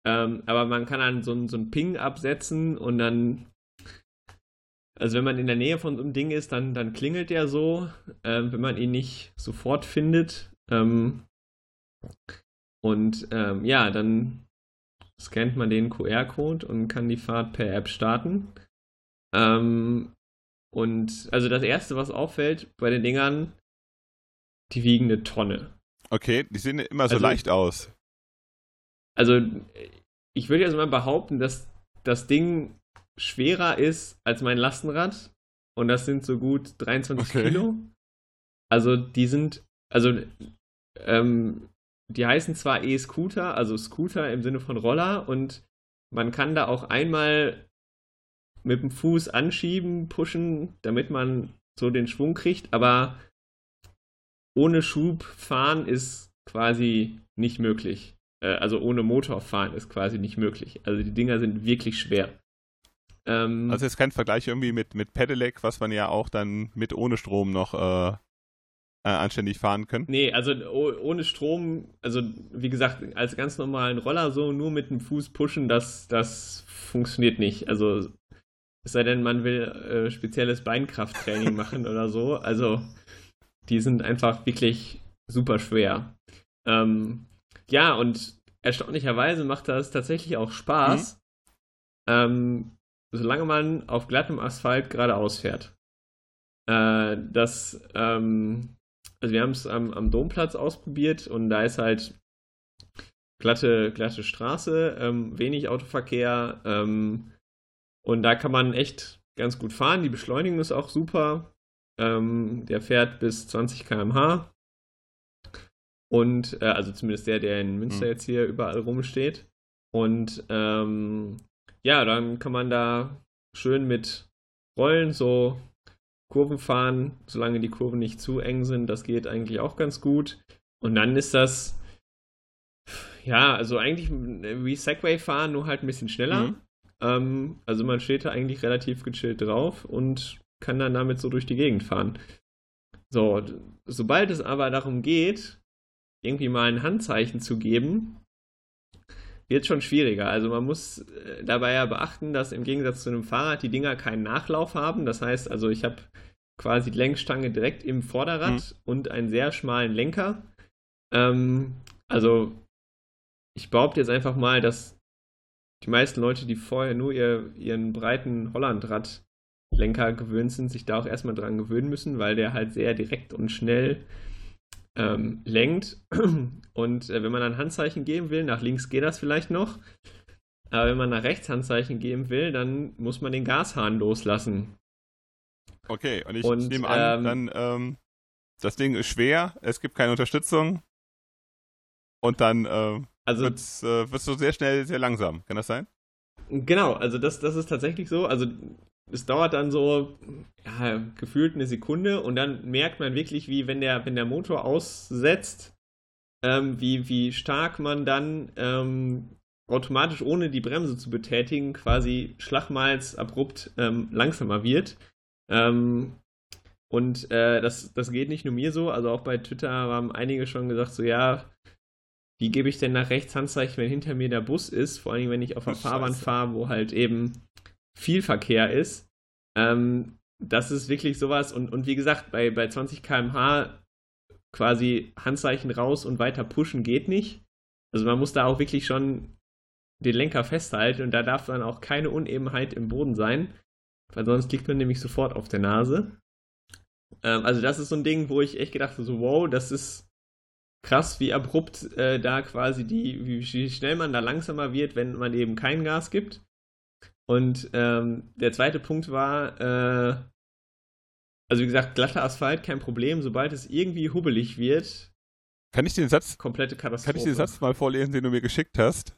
Ähm, aber man kann dann so, so einen Ping absetzen und dann, also wenn man in der Nähe von so einem Ding ist, dann, dann klingelt der so, ähm, wenn man ihn nicht sofort findet. Ähm, und ähm, ja, dann scannt man den QR-Code und kann die Fahrt per App starten. Ähm, und also das erste, was auffällt bei den Dingern, die wiegen eine Tonne. Okay, die sehen immer so also, leicht aus. Also, ich würde jetzt mal behaupten, dass das Ding schwerer ist als mein Lastenrad. Und das sind so gut 23 okay. Kilo. Also, die sind, also, ähm, die heißen zwar E-Scooter, also Scooter im Sinne von Roller und man kann da auch einmal mit dem Fuß anschieben, pushen, damit man so den Schwung kriegt, aber ohne Schub fahren ist quasi nicht möglich. Äh, also ohne Motor fahren ist quasi nicht möglich. Also die Dinger sind wirklich schwer. Ähm, also ist kein Vergleich irgendwie mit, mit Pedelec, was man ja auch dann mit ohne Strom noch äh, äh, anständig fahren können? Nee, also ohne Strom, also wie gesagt, als ganz normalen Roller so nur mit dem Fuß pushen, das, das funktioniert nicht. Also es sei denn, man will äh, spezielles Beinkrafttraining machen oder so. Also die sind einfach wirklich super schwer. Ähm, ja, und erstaunlicherweise macht das tatsächlich auch Spaß, mhm. ähm, solange man auf glattem Asphalt geradeaus fährt. Äh, das ähm, also wir haben es am, am, Domplatz ausprobiert und da ist halt glatte, glatte Straße, ähm, wenig Autoverkehr ähm, und da kann man echt ganz gut fahren. Die Beschleunigung ist auch super. Ähm, der fährt bis 20 km/h. Und, äh, also zumindest der, der in Münster mhm. jetzt hier überall rumsteht. Und ähm, ja, dann kann man da schön mit Rollen so Kurven fahren, solange die Kurven nicht zu eng sind. Das geht eigentlich auch ganz gut. Und dann ist das, ja, also eigentlich wie Segway fahren, nur halt ein bisschen schneller. Mhm. Ähm, also man steht da eigentlich relativ gechillt drauf und kann dann damit so durch die Gegend fahren. So, sobald es aber darum geht, irgendwie mal ein Handzeichen zu geben, wird schon schwieriger. Also man muss äh, dabei ja beachten, dass im Gegensatz zu einem Fahrrad die Dinger keinen Nachlauf haben. Das heißt, also ich habe quasi die Lenkstange direkt im Vorderrad mhm. und einen sehr schmalen Lenker. Ähm, also ich behaupte jetzt einfach mal, dass die meisten Leute, die vorher nur ihr, ihren breiten Hollandrad-Lenker gewöhnt sind, sich da auch erstmal dran gewöhnen müssen, weil der halt sehr direkt und schnell ähm, lenkt. Und äh, wenn man ein Handzeichen geben will, nach links geht das vielleicht noch. Aber wenn man nach rechts Handzeichen geben will, dann muss man den Gashahn loslassen. Okay, und ich, und, nehme an, ähm, dann ähm, das Ding ist schwer, es gibt keine Unterstützung und dann äh, also, wird es äh, so sehr schnell sehr langsam. Kann das sein? Genau, also das, das ist tatsächlich so. Also es dauert dann so ja, gefühlt eine Sekunde und dann merkt man wirklich, wie wenn der, wenn der Motor aussetzt, ähm, wie, wie stark man dann ähm, automatisch ohne die Bremse zu betätigen quasi schlagmals abrupt ähm, langsamer wird. Ähm, und äh, das, das geht nicht nur mir so, also auch bei Twitter haben einige schon gesagt, so ja, wie gebe ich denn nach rechts Handzeichen, wenn hinter mir der Bus ist, vor allem wenn ich auf der Fahrbahn fahre, wo halt eben viel Verkehr ist. Ähm, das ist wirklich sowas und, und wie gesagt, bei, bei 20 km/h quasi Handzeichen raus und weiter pushen geht nicht. Also man muss da auch wirklich schon den Lenker festhalten und da darf dann auch keine Unebenheit im Boden sein, weil sonst liegt man nämlich sofort auf der Nase. Ähm, also das ist so ein Ding, wo ich echt gedacht habe, so wow, das ist krass, wie abrupt äh, da quasi die, wie, wie, schnell man da langsamer wird, wenn man eben kein Gas gibt. Und ähm, der zweite Punkt war, äh, also wie gesagt, glatter Asphalt, kein Problem. Sobald es irgendwie hubbelig wird, kann ich den Satz, komplette Katastrophe. Kann ich den Satz mal vorlesen, den du mir geschickt hast?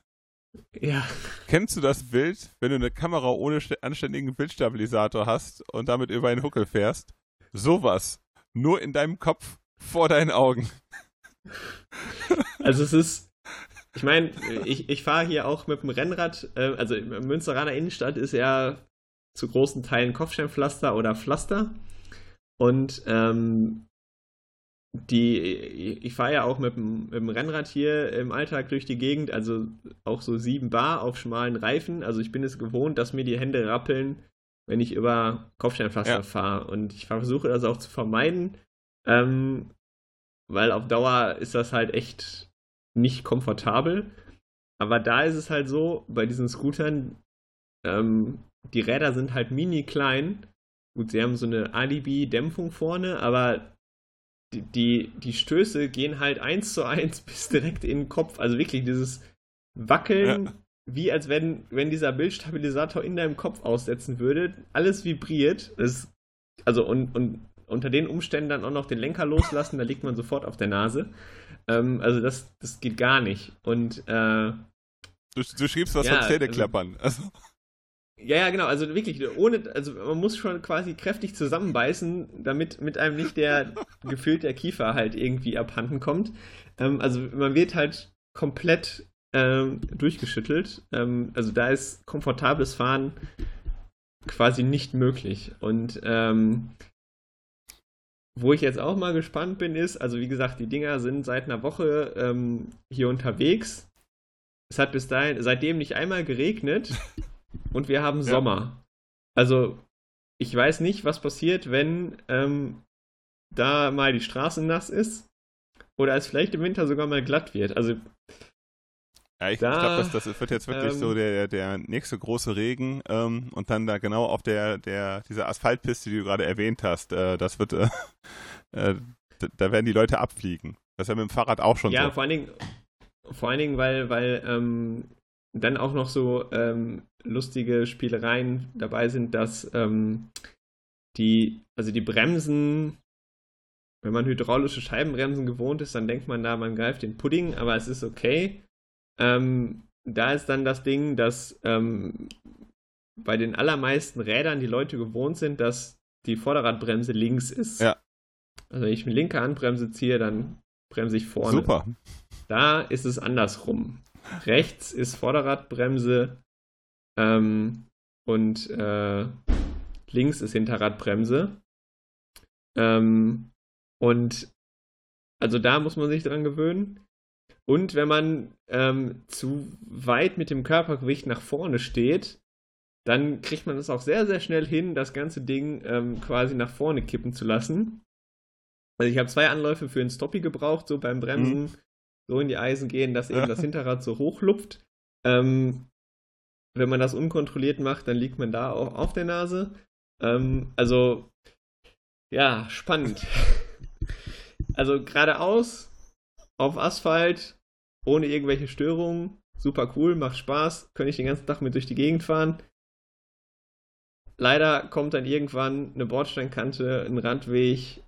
Ja. Kennst du das Bild, wenn du eine Kamera ohne anständigen Bildstabilisator hast und damit über einen Huckel fährst? Sowas. Nur in deinem Kopf, vor deinen Augen. Also es ist, ich meine, ich, ich fahre hier auch mit dem Rennrad, äh, also Münsteraner Innenstadt ist ja zu großen Teilen Kopfsteinpflaster oder Pflaster. Und ähm, die, ich fahre ja auch mit dem, mit dem, Rennrad hier im Alltag durch die Gegend, also auch so 7 Bar auf schmalen Reifen. Also ich bin es gewohnt, dass mir die Hände rappeln, wenn ich über Kopfsteinpflaster ja. fahre. Und ich versuche das auch zu vermeiden, ähm, weil auf Dauer ist das halt echt nicht komfortabel. Aber da ist es halt so, bei diesen Scootern, ähm, die Räder sind halt mini klein Gut, sie haben so eine Alibi-Dämpfung vorne, aber die, die, die, Stöße gehen halt eins zu eins bis direkt in den Kopf. Also wirklich dieses Wackeln, ja. wie als wenn, wenn dieser Bildstabilisator in deinem Kopf aussetzen würde. Alles vibriert. Das, also und, und unter den Umständen dann auch noch den Lenker loslassen, da liegt man sofort auf der Nase. Ähm, also das, das geht gar nicht. Und äh, du, du schriebst was ja, von Zähneklappern. Also, also. Ja, ja, genau. Also wirklich, ohne, also man muss schon quasi kräftig zusammenbeißen, damit mit einem nicht der gefühlt der Kiefer halt irgendwie abhanden kommt. Ähm, also man wird halt komplett ähm, durchgeschüttelt. Ähm, also da ist komfortables Fahren quasi nicht möglich. Und ähm, wo ich jetzt auch mal gespannt bin, ist, also wie gesagt, die Dinger sind seit einer Woche ähm, hier unterwegs. Es hat bis dahin seitdem nicht einmal geregnet. und wir haben Sommer. Ja. Also, ich weiß nicht, was passiert, wenn ähm, da mal die Straße nass ist oder es vielleicht im Winter sogar mal glatt wird. Also, ja, ich da, glaube, das, das, wird jetzt wirklich ähm, so der, der nächste große Regen ähm, und dann da genau auf der, der dieser Asphaltpiste, die du gerade erwähnt hast, äh, das wird, äh, äh, da werden die Leute abfliegen. Das ist ja mit dem Fahrrad auch schon ja, so. Ja, vor allen Dingen, vor allen Dingen, weil, weil ähm, dann auch noch so ähm, lustige Spielereien dabei sind, dass ähm, die, also die Bremsen, wenn man hydraulische Scheibenbremsen gewohnt ist, dann denkt man da, man greift den Pudding, aber es ist okay. Ähm, da ist dann das Ding, dass ähm, bei den allermeisten Rädern die Leute gewohnt sind, dass die Vorderradbremse links ist. Ja. Also wenn ich mit linker Handbremse ziehe, dann bremse ich vorne. Super. Da ist es andersrum. Rechts ist Vorderradbremse ähm, und äh, links ist Hinterradbremse. Ähm, und also da muss man sich dran gewöhnen. Und wenn man ähm, zu weit mit dem Körpergewicht nach vorne steht, dann kriegt man es auch sehr, sehr schnell hin, das ganze Ding ähm, quasi nach vorne kippen zu lassen. Also ich habe zwei Anläufe für ein Stoppie gebraucht, so beim Bremsen. Mhm so in die Eisen gehen, dass eben das Hinterrad so hoch lupft. Ähm, wenn man das unkontrolliert macht, dann liegt man da auch auf der Nase. Ähm, also, ja, spannend. also geradeaus, auf Asphalt, ohne irgendwelche Störungen. Super cool, macht Spaß, könnte ich den ganzen Tag mit durch die Gegend fahren. Leider kommt dann irgendwann eine Bordsteinkante, ein Randweg,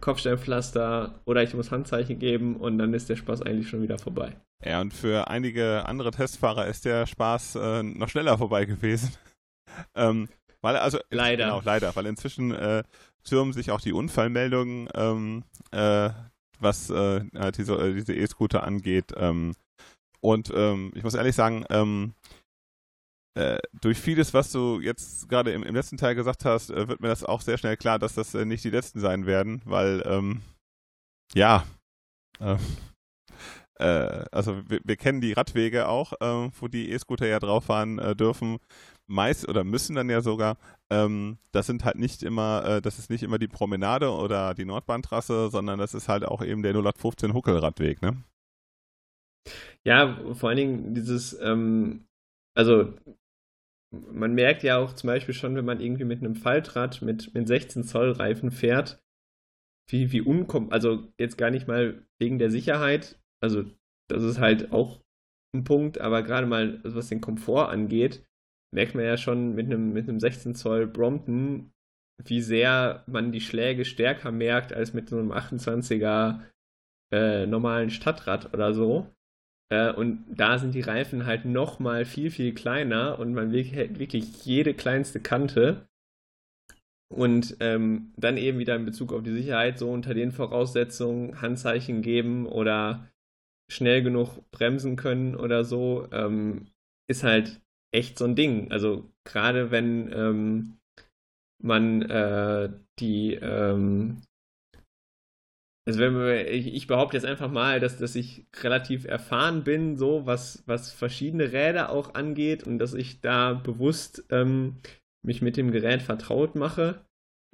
Kopfsteinpflaster oder ich muss Handzeichen geben und dann ist der Spaß eigentlich schon wieder vorbei. Ja, und für einige andere Testfahrer ist der Spaß äh, noch schneller vorbei gewesen. ähm, weil, also, leider. Genau, leider, weil inzwischen äh, türmen sich auch die Unfallmeldungen, ähm, äh, was äh, diese äh, diese E-Scooter angeht. Ähm, und ähm, ich muss ehrlich sagen, ähm, äh, durch vieles, was du jetzt gerade im, im, letzten Teil gesagt hast, äh, wird mir das auch sehr schnell klar, dass das äh, nicht die letzten sein werden, weil ähm, ja, äh, äh, also wir, wir, kennen die Radwege auch, äh, wo die E-Scooter ja drauf fahren dürfen, meist oder müssen dann ja sogar. Ähm, das sind halt nicht immer, das ist nicht immer die Promenade oder die Nordbahntrasse, sondern das ist halt auch eben der 0815 Huckelradweg, ne? Ja, vor allen Dingen dieses, ähm, also man merkt ja auch zum Beispiel schon, wenn man irgendwie mit einem Faltrad mit, mit 16 Zoll Reifen fährt, wie, wie unkom, also jetzt gar nicht mal wegen der Sicherheit, also das ist halt auch ein Punkt, aber gerade mal, was den Komfort angeht, merkt man ja schon mit einem, mit einem 16 Zoll Brompton, wie sehr man die Schläge stärker merkt als mit so einem 28er äh, normalen Stadtrad oder so. Äh, und da sind die Reifen halt nochmal viel, viel kleiner und man will wirklich jede kleinste Kante. Und ähm, dann eben wieder in Bezug auf die Sicherheit so unter den Voraussetzungen Handzeichen geben oder schnell genug bremsen können oder so, ähm, ist halt echt so ein Ding. Also gerade wenn ähm, man äh, die ähm, also wenn wir, ich, ich, behaupte jetzt einfach mal, dass, dass ich relativ erfahren bin, so was, was verschiedene Räder auch angeht und dass ich da bewusst ähm, mich mit dem Gerät vertraut mache.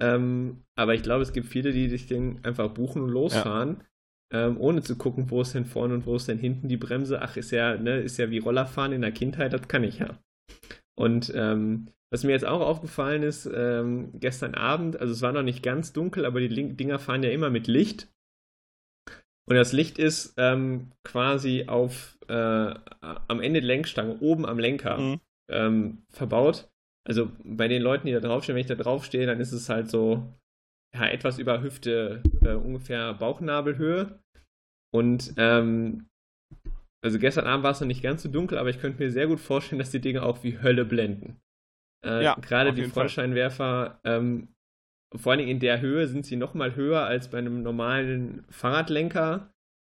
Ähm, aber ich glaube, es gibt viele, die sich den einfach buchen und losfahren, ja. ähm, ohne zu gucken, wo ist denn vorne und wo ist denn hinten die Bremse. Ach, ist ja, ne, ist ja wie Rollerfahren in der Kindheit, das kann ich ja. Und ähm, was mir jetzt auch aufgefallen ist, ähm, gestern Abend, also es war noch nicht ganz dunkel, aber die Dinger fahren ja immer mit Licht. Und das Licht ist ähm, quasi auf äh, am Ende der Lenkstange, oben am Lenker mhm. ähm, verbaut. Also bei den Leuten, die da draufstehen, wenn ich da draufstehe, dann ist es halt so ja, etwas über Hüfte, äh, ungefähr Bauchnabelhöhe. Und ähm, also gestern Abend war es noch nicht ganz so dunkel, aber ich könnte mir sehr gut vorstellen, dass die Dinge auch wie Hölle blenden. Äh, ja, Gerade die Frontscheinwerfer ähm, vor allem in der Höhe sind sie noch mal höher als bei einem normalen Fahrradlenker.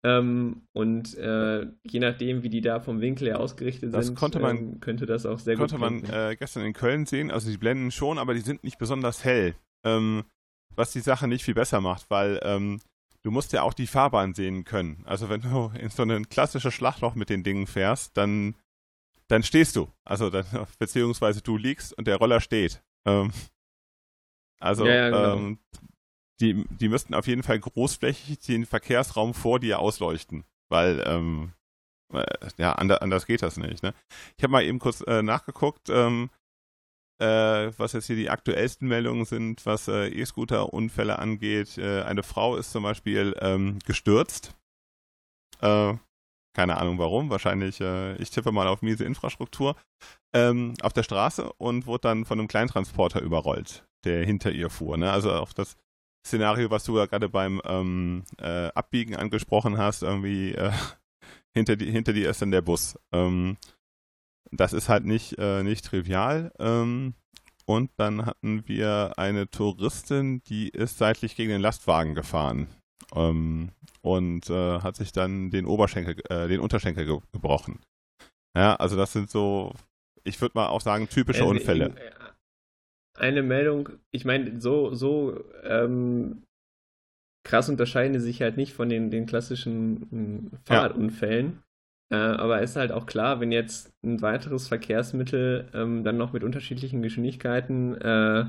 Ähm, und äh, je nachdem, wie die da vom Winkel her ausgerichtet das sind, konnte man, ähm, könnte das auch sehr konnte gut Konnte man äh, gestern in Köln sehen. Also die blenden schon, aber die sind nicht besonders hell. Ähm, was die Sache nicht viel besser macht, weil ähm, du musst ja auch die Fahrbahn sehen können. Also wenn du in so ein klassisches Schlachtloch mit den Dingen fährst, dann, dann stehst du. Also dann, beziehungsweise du liegst und der Roller steht. Ähm, also ja, ja, genau. ähm, die, die müssten auf jeden Fall großflächig den Verkehrsraum vor dir ausleuchten, weil ähm, äh, ja, anders geht das nicht. Ne? Ich habe mal eben kurz äh, nachgeguckt, ähm, äh, was jetzt hier die aktuellsten Meldungen sind, was äh, E-Scooter-Unfälle angeht. Äh, eine Frau ist zum Beispiel ähm, gestürzt. Äh, keine Ahnung warum, wahrscheinlich, ich tippe mal auf miese Infrastruktur, ähm, auf der Straße und wurde dann von einem Kleintransporter überrollt der hinter ihr fuhr. Ne? Also auch das Szenario, was du ja gerade beim ähm, äh, Abbiegen angesprochen hast, irgendwie äh, hinter, die, hinter dir ist dann der Bus. Ähm, das ist halt nicht, äh, nicht trivial. Ähm, und dann hatten wir eine Touristin, die ist seitlich gegen den Lastwagen gefahren ähm, und äh, hat sich dann den Oberschenkel, äh, den Unterschenkel ge gebrochen. Ja, also das sind so, ich würde mal auch sagen, typische Unfälle. In, eine Meldung, ich meine, so, so ähm, krass unterscheiden die sich halt nicht von den, den klassischen äh, Fahrradunfällen. Ja. Äh, aber ist halt auch klar, wenn jetzt ein weiteres Verkehrsmittel ähm, dann noch mit unterschiedlichen Geschwindigkeiten äh,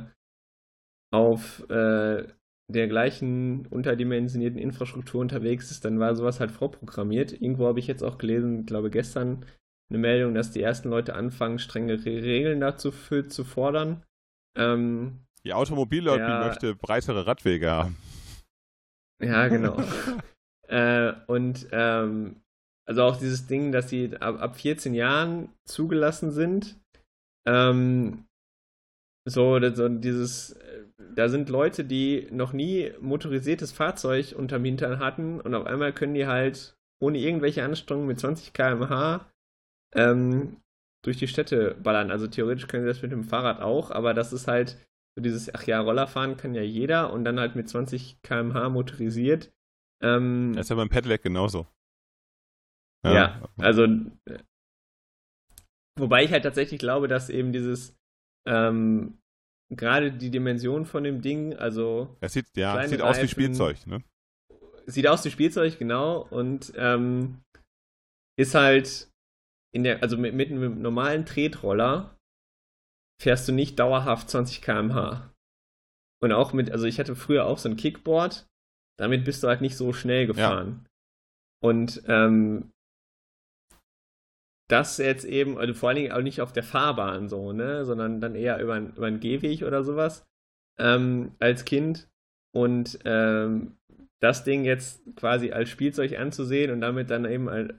auf äh, der gleichen unterdimensionierten Infrastruktur unterwegs ist, dann war sowas halt vorprogrammiert. Irgendwo habe ich jetzt auch gelesen, glaube gestern, eine Meldung, dass die ersten Leute anfangen, strenge Regeln dazu für, zu fordern. Ähm, die Automobillobby ja, möchte breitere Radwege haben. Ja, genau. äh, und ähm, also auch dieses Ding, dass sie ab, ab 14 Jahren zugelassen sind. Ähm, so, so dieses, da sind Leute, die noch nie motorisiertes Fahrzeug unterm Hintern hatten und auf einmal können die halt ohne irgendwelche Anstrengungen mit 20 km/h ähm, durch die Städte ballern. Also theoretisch können sie das mit dem Fahrrad auch, aber das ist halt so dieses, ach ja, Rollerfahren kann ja jeder und dann halt mit 20 km/h motorisiert. Ähm, das ist ja beim Pedelec genauso. Ja, ja also äh, wobei ich halt tatsächlich glaube, dass eben dieses ähm, gerade die Dimension von dem Ding, also. Es sieht, ja, sieht aus wie Spielzeug, ne? Sieht aus wie Spielzeug, genau. Und ähm, ist halt in der, also mit, mit einem normalen Tretroller fährst du nicht dauerhaft 20 km/h. Und auch mit, also ich hatte früher auch so ein Kickboard, damit bist du halt nicht so schnell gefahren. Ja. Und ähm, das jetzt eben, also vor allen Dingen auch nicht auf der Fahrbahn so, ne, sondern dann eher über, über einen Gehweg oder sowas ähm, als Kind. Und ähm, das Ding jetzt quasi als Spielzeug anzusehen und damit dann eben, also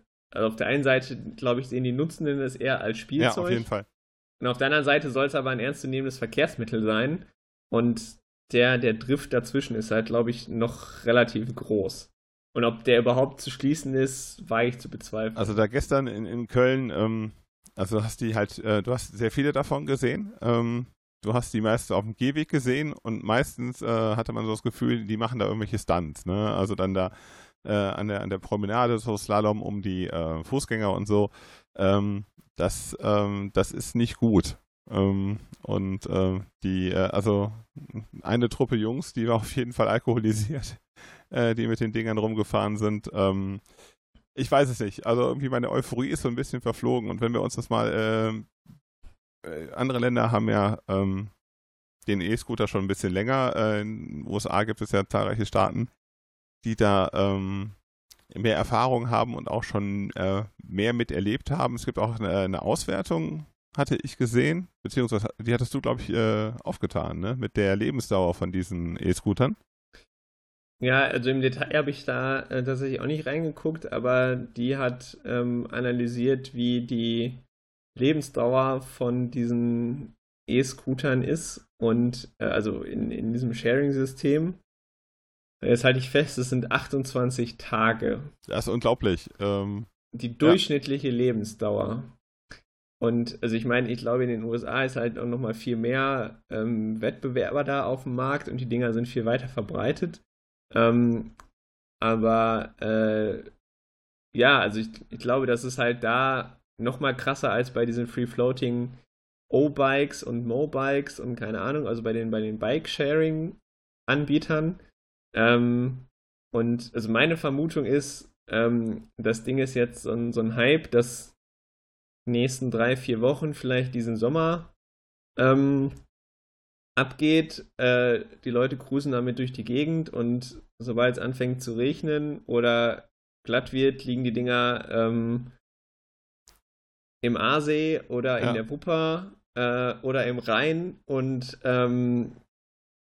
auf der einen Seite, glaube ich, sehen die Nutzenden es eher als Spielzeug. Ja, auf jeden Fall. Und auf der anderen Seite soll es aber ein ernstzunehmendes Verkehrsmittel sein. Und der, der Drift dazwischen ist halt, glaube ich, noch relativ groß. Und ob der überhaupt zu schließen ist, war ich zu bezweifeln. Also da gestern in, in Köln, ähm, also hast die halt, äh, du hast sehr viele davon gesehen. Ähm, du hast die meiste auf dem Gehweg gesehen und meistens äh, hatte man so das Gefühl, die machen da irgendwelche Stunts, ne? Also dann da äh, an, der, an der Promenade so Slalom um die äh, Fußgänger und so. Ähm, das, ähm, das ist nicht gut. Ähm, und äh, die, äh, also eine Truppe Jungs, die war auf jeden Fall alkoholisiert äh, die mit den Dingern rumgefahren sind. Ähm, ich weiß es nicht. Also irgendwie meine Euphorie ist so ein bisschen verflogen. Und wenn wir uns das mal, ähm, äh, andere Länder haben ja ähm, den E-Scooter schon ein bisschen länger. Äh, in den USA gibt es ja zahlreiche Staaten, die da ähm, mehr Erfahrung haben und auch schon äh, mehr miterlebt haben. Es gibt auch eine, eine, Auswertung, hatte ich gesehen, beziehungsweise die hattest du, glaube ich, äh, aufgetan, ne? mit der Lebensdauer von diesen E-Scootern. Ja, also im Detail habe ich da äh, tatsächlich auch nicht reingeguckt, aber die hat ähm, analysiert, wie die Lebensdauer von diesen E-Scootern ist und äh, also in, in diesem Sharing-System. Jetzt halte ich fest, es sind 28 Tage. Das ist unglaublich. Ähm, die durchschnittliche ja. Lebensdauer. Und also ich meine, ich glaube, in den USA ist halt auch nochmal viel mehr ähm, Wettbewerber da auf dem Markt und die Dinger sind viel weiter verbreitet. Ähm, aber äh, ja, also ich, ich glaube, das ist halt da nochmal krasser als bei diesen Free-Floating O-Bikes und Mo-Bikes und keine Ahnung, also bei den, bei den Bike-Sharing-Anbietern. Ähm, und also meine Vermutung ist, ähm, das Ding ist jetzt so ein, so ein Hype, das nächsten drei, vier Wochen, vielleicht diesen Sommer, ähm, abgeht. Äh, die Leute cruisen damit durch die Gegend und sobald es anfängt zu regnen oder glatt wird, liegen die Dinger ähm, im Aasee oder ja. in der Wupper äh, oder im Rhein und ähm,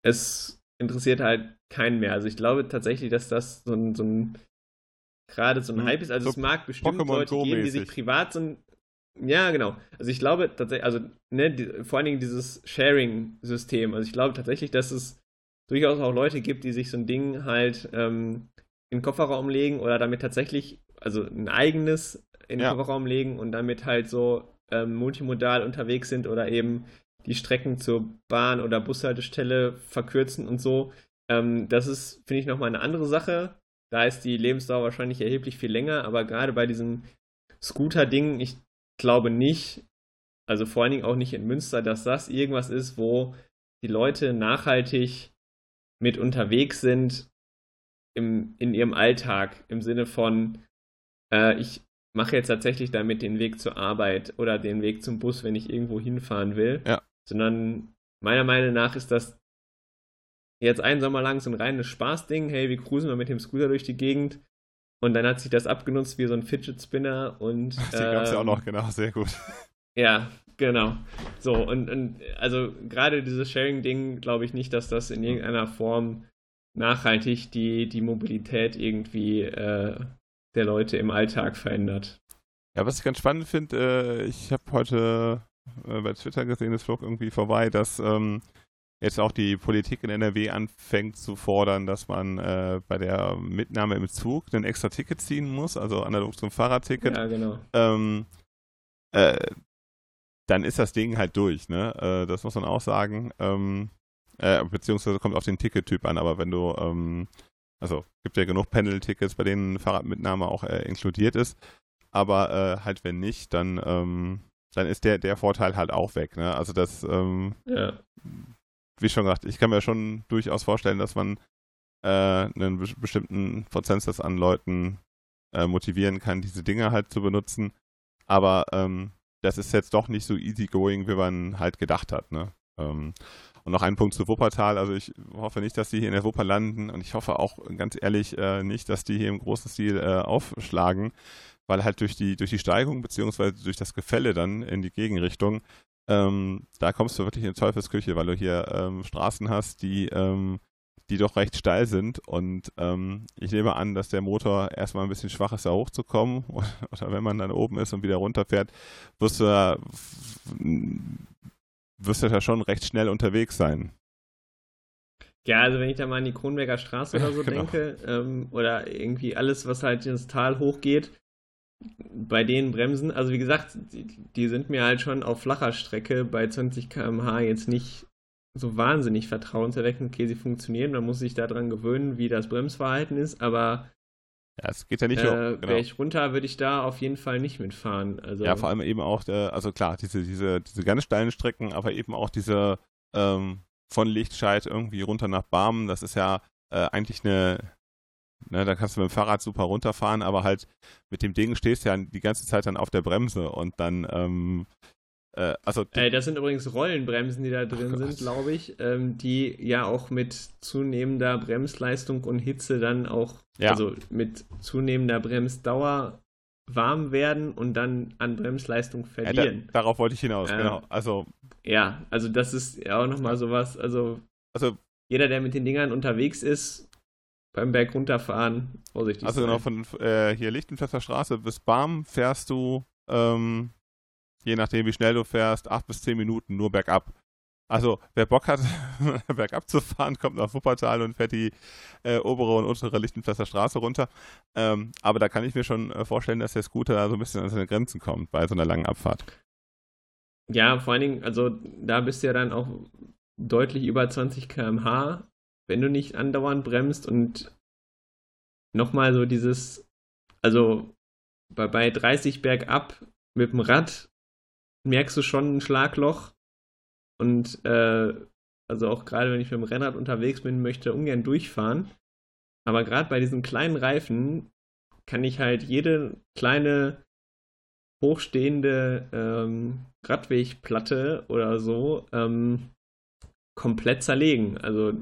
es interessiert halt keinen mehr. Also ich glaube tatsächlich, dass das so ein, so ein gerade so ein hm. Hype ist. Also so es mag bestimmt Leute geben, die sich privat so ein ja, genau. Also ich glaube tatsächlich, also ne, die, vor allen Dingen dieses Sharing-System. Also ich glaube tatsächlich, dass es durchaus auch Leute gibt, die sich so ein Ding halt ähm, in den Kofferraum legen oder damit tatsächlich, also ein eigenes in den ja. Kofferraum legen und damit halt so ähm, multimodal unterwegs sind oder eben die Strecken zur Bahn- oder Bushaltestelle verkürzen und so. Ähm, das ist, finde ich, nochmal eine andere Sache. Da ist die Lebensdauer wahrscheinlich erheblich viel länger, aber gerade bei diesem Scooter-Ding, ich glaube nicht, also vor allen Dingen auch nicht in Münster, dass das irgendwas ist, wo die Leute nachhaltig mit unterwegs sind im, in ihrem Alltag, im Sinne von, äh, ich mache jetzt tatsächlich damit den Weg zur Arbeit oder den Weg zum Bus, wenn ich irgendwo hinfahren will. Ja. Sondern meiner Meinung nach ist das jetzt einen Sommer lang so ein reines Spaßding. Hey, wir cruisen mal mit dem Scooter durch die Gegend. Und dann hat sich das abgenutzt wie so ein Fidget Spinner und. Die ähm, gab es ja auch noch, genau, sehr gut. Ja, genau. So, und, und also gerade dieses Sharing-Ding glaube ich nicht, dass das in irgendeiner Form nachhaltig die, die Mobilität irgendwie äh, der Leute im Alltag verändert. Ja, was ich ganz spannend finde, äh, ich habe heute äh, bei Twitter gesehen, es flog irgendwie vorbei, dass ähm, jetzt auch die Politik in NRW anfängt zu fordern, dass man äh, bei der Mitnahme im Zug ein extra Ticket ziehen muss, also analog zum Fahrradticket. Ja, genau. Ähm, äh, dann ist das Ding halt durch, ne? Äh, das muss man auch sagen. Ähm, äh, beziehungsweise kommt auf den Tickettyp an, aber wenn du, ähm, also gibt ja genug Panel-Tickets, bei denen Fahrradmitnahme auch äh, inkludiert ist, aber äh, halt wenn nicht, dann, ähm, dann ist der, der Vorteil halt auch weg, ne? Also das, ähm, ja. Wie schon gesagt, ich kann mir schon durchaus vorstellen, dass man äh, einen be bestimmten Prozentsatz an Leuten äh, motivieren kann, diese Dinge halt zu benutzen, aber ähm, das ist jetzt doch nicht so easygoing, wie man halt gedacht hat. Ne? Ähm, und noch ein Punkt zu Wuppertal. Also ich hoffe nicht, dass die hier in der Wupper landen und ich hoffe auch ganz ehrlich äh, nicht, dass die hier im großen Stil äh, aufschlagen, weil halt durch die, durch die Steigung beziehungsweise durch das Gefälle dann in die Gegenrichtung, ähm, da kommst du wirklich in Teufelsküche, weil du hier ähm, Straßen hast, die ähm, die doch recht steil sind. Und ähm, ich nehme an, dass der Motor erstmal ein bisschen schwach ist, da hochzukommen. Oder wenn man dann oben ist und wieder runterfährt, wirst du da, wirst du ja schon recht schnell unterwegs sein. Ja, also wenn ich da mal an die Kronberger Straße oder so genau. denke, ähm, oder irgendwie alles, was halt ins Tal hochgeht, bei den Bremsen, also wie gesagt, die, die sind mir halt schon auf flacher Strecke bei 20 km/h jetzt nicht so wahnsinnig vertrauenserweckend. Okay, sie funktionieren, man muss sich daran gewöhnen, wie das Bremsverhalten ist, aber ja, es geht ja nicht äh, um, genau. Wäre ich runter, würde ich da auf jeden Fall nicht mitfahren. Also, ja, vor allem eben auch, der, also klar, diese, diese, diese ganz steilen Strecken, aber eben auch diese ähm, von Lichtscheid irgendwie runter nach Barmen, das ist ja äh, eigentlich eine, ne, da kannst du mit dem Fahrrad super runterfahren, aber halt mit dem Ding stehst du ja die ganze Zeit dann auf der Bremse und dann ähm, äh, also äh, das sind übrigens Rollenbremsen, die da drin Ach, sind, glaube ich, ähm, die ja auch mit zunehmender Bremsleistung und Hitze dann auch, ja. also mit zunehmender Bremsdauer warm werden und dann an Bremsleistung verlieren. Ja, da, darauf wollte ich hinaus, äh, genau. Also ja, also das ist ja auch nochmal sowas, also, also jeder, der mit den Dingern unterwegs ist, beim Berg runterfahren, vorsichtig Also genau, sein. genau, von äh, hier Lichtenfester Straße bis Barm fährst du ähm, je nachdem wie schnell du fährst, acht bis zehn Minuten nur bergab. Also wer Bock hat, bergab zu fahren, kommt nach Wuppertal und fährt die äh, obere und untere Lichtenflesser Straße runter. Ähm, aber da kann ich mir schon äh, vorstellen, dass der Scooter da so ein bisschen an seine Grenzen kommt bei so einer langen Abfahrt. Ja, vor allen Dingen, also da bist du ja dann auch deutlich über 20 km/h, wenn du nicht andauernd bremst und nochmal so dieses, also bei, bei 30 bergab mit dem Rad merkst du schon ein Schlagloch. Und äh, also auch gerade wenn ich mit dem Rennrad unterwegs bin, möchte ungern durchfahren. Aber gerade bei diesen kleinen Reifen kann ich halt jede kleine hochstehende ähm, Radwegplatte oder so ähm, komplett zerlegen. Also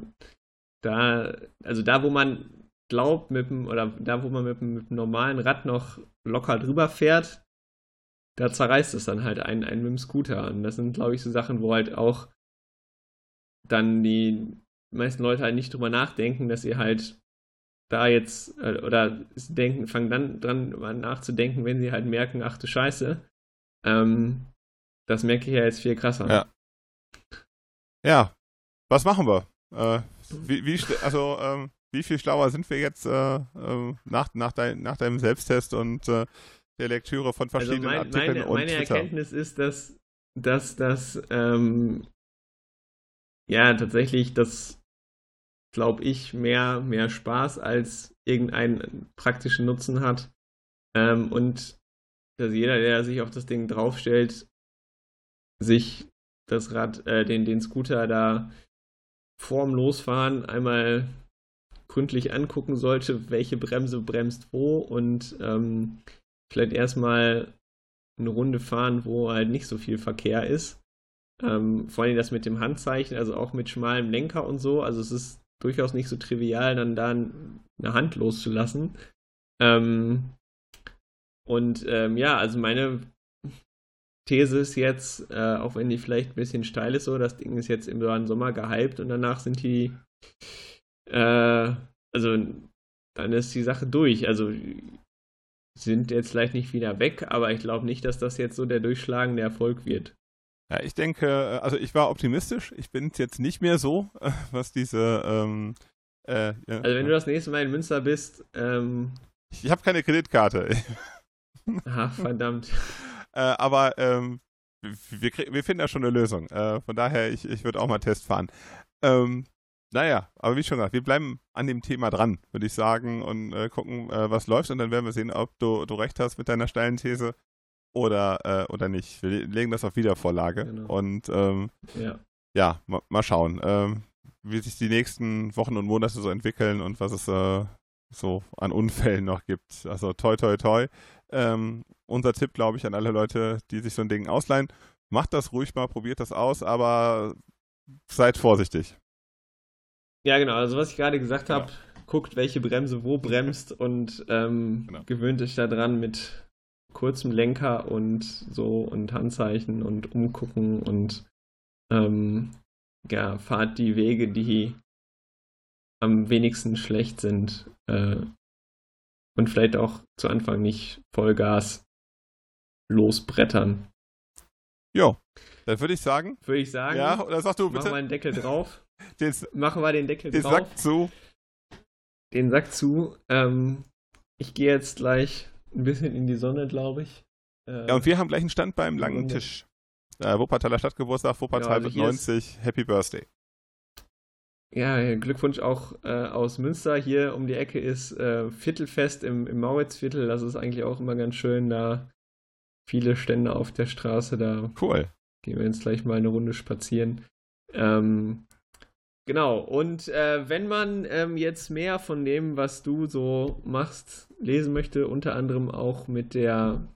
da, also da, wo man glaubt, mit dem, oder da, wo man mit mit dem normalen Rad noch locker drüber fährt, da zerreißt es dann halt einen, einen mit dem Scooter. Und das sind, glaube ich, so Sachen, wo halt auch dann die meisten Leute halt nicht drüber nachdenken, dass sie halt da jetzt äh, oder denken, fangen dann dran nachzudenken, wenn sie halt merken, ach du Scheiße, ähm, das merke ich ja jetzt viel krasser. Ja. Ja, was machen wir? Äh, wie, wie, also, ähm, wie viel schlauer sind wir jetzt äh, äh nach, nach, dein, nach deinem Selbsttest und äh, der Lektüre von also verschiedenen also mein, Artikeln meine, und Meine Twitter. Erkenntnis ist, dass, dass das ähm, ja tatsächlich das glaube ich mehr mehr Spaß als irgendeinen praktischen Nutzen hat ähm, und dass jeder, der sich auf das Ding draufstellt, sich das Rad, äh, den, den Scooter da vorm Losfahren einmal gründlich angucken sollte, welche Bremse bremst wo und ähm, vielleicht erstmal eine Runde fahren, wo halt nicht so viel Verkehr ist. Ähm, vor allem das mit dem Handzeichen, also auch mit schmalem Lenker und so. Also es ist durchaus nicht so trivial, dann da eine Hand loszulassen. Ähm, und ähm, ja, also meine These ist jetzt, äh, auch wenn die vielleicht ein bisschen steil ist, so, das Ding ist jetzt im Sommer gehypt und danach sind die, äh, also dann ist die Sache durch. Also sind jetzt vielleicht nicht wieder weg, aber ich glaube nicht, dass das jetzt so der durchschlagende Erfolg wird. Ja, ich denke, also ich war optimistisch. Ich bin jetzt nicht mehr so, was diese. Ähm, äh, ja. Also wenn du das nächste Mal in Münster bist. Ähm, ich habe keine Kreditkarte. Ach, verdammt. äh, aber ähm, wir, wir, finden da schon eine Lösung. Äh, von daher, ich, ich würde auch mal Test fahren. Ähm, naja, aber wie schon gesagt, wir bleiben an dem Thema dran, würde ich sagen, und äh, gucken, äh, was läuft. Und dann werden wir sehen, ob du, du recht hast mit deiner steilen These oder, äh, oder nicht. Wir legen das auf Wiedervorlage. Genau. Und ähm, ja, ja ma, mal schauen, ähm, wie sich die nächsten Wochen und Monate so entwickeln und was es äh, so an Unfällen noch gibt. Also toi toi toi. Ähm, unser Tipp, glaube ich, an alle Leute, die sich so ein Ding ausleihen, macht das ruhig mal, probiert das aus, aber seid vorsichtig. Ja, genau. Also was ich gerade gesagt habe, ja. guckt, welche Bremse wo bremst und ähm, genau. gewöhnt euch daran mit kurzem Lenker und so und Handzeichen und umgucken und ähm, ja, fahrt die Wege, die am wenigsten schlecht sind äh, und vielleicht auch zu Anfang nicht Vollgas losbrettern. Jo, dann würde ich sagen. Würde ich sagen. Ja, oder sag du bitte. Machen wir einen Deckel drauf. den, machen wir den Deckel den drauf. Den Sack zu. Den Sack zu. Ähm, ich gehe jetzt gleich ein bisschen in die Sonne, glaube ich. Äh, ja, und wir haben gleich einen Stand beim langen Tisch. Äh, Wuppertaler Stadtgeburtstag, Wuppertal ja, also 90, Happy Birthday. Ja, Glückwunsch auch äh, aus Münster. Hier um die Ecke ist äh, Viertelfest im, im Mauritzviertel. Das ist eigentlich auch immer ganz schön. Da viele Stände auf der Straße. Da cool. gehen wir jetzt gleich mal eine Runde spazieren. Ähm, genau. Und äh, wenn man ähm, jetzt mehr von dem, was du so machst, lesen möchte, unter anderem auch mit der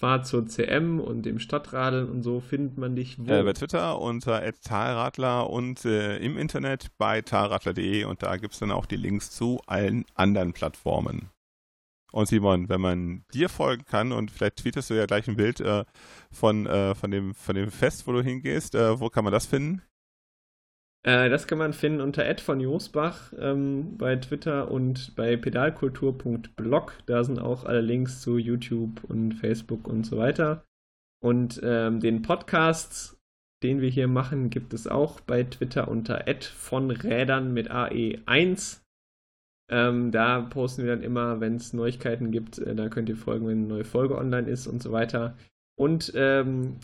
Fahrt zur CM und dem Stadtradeln und so findet man dich wo? Äh, bei Twitter unter Talradler und äh, im Internet bei talradler.de und da gibt es dann auch die Links zu allen anderen Plattformen. Und Simon, wenn man dir folgen kann und vielleicht tweetest du ja gleich ein Bild äh, von, äh, von, dem, von dem Fest, wo du hingehst, äh, wo kann man das finden? Äh, das kann man finden unter Ed von Josbach ähm, bei Twitter und bei pedalkultur.blog. Da sind auch alle Links zu YouTube und Facebook und so weiter. Und ähm, den Podcast, den wir hier machen, gibt es auch bei Twitter unter Ed von Rädern mit AE1. Ähm, da posten wir dann immer, wenn es Neuigkeiten gibt, äh, da könnt ihr folgen, wenn eine neue Folge online ist und so weiter. Und ähm,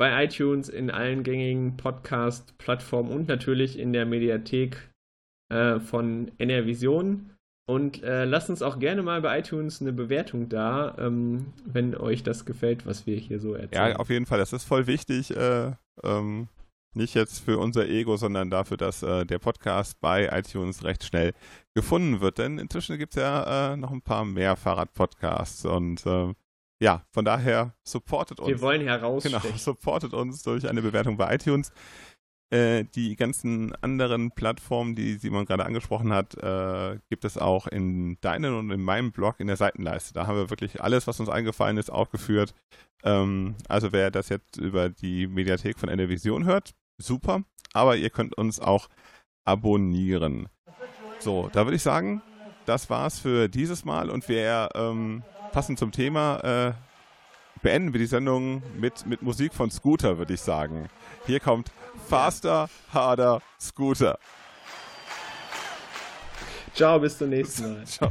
bei iTunes, in allen gängigen Podcast-Plattformen und natürlich in der Mediathek äh, von NR Und äh, lasst uns auch gerne mal bei iTunes eine Bewertung da, ähm, wenn euch das gefällt, was wir hier so erzählen. Ja, auf jeden Fall. Das ist voll wichtig. Äh, ähm, nicht jetzt für unser Ego, sondern dafür, dass äh, der Podcast bei iTunes recht schnell gefunden wird. Denn inzwischen gibt es ja äh, noch ein paar mehr Fahrrad-Podcasts und ähm, ja, von daher supportet uns. Wir wollen herausstechen. Genau, supportet uns durch eine Bewertung bei iTunes. Äh, die ganzen anderen Plattformen, die Simon gerade angesprochen hat, äh, gibt es auch in deinem und in meinem Blog in der Seitenleiste. Da haben wir wirklich alles, was uns eingefallen ist, aufgeführt. Ähm, also wer das jetzt über die Mediathek von Vision hört, super. Aber ihr könnt uns auch abonnieren. So, da würde ich sagen, das war's für dieses Mal und wer ähm, passend zum Thema äh, beenden wir die Sendung mit, mit Musik von Scooter, würde ich sagen. Hier kommt Faster, Harder, Scooter. Ciao, bis zum nächsten Mal. Ciao.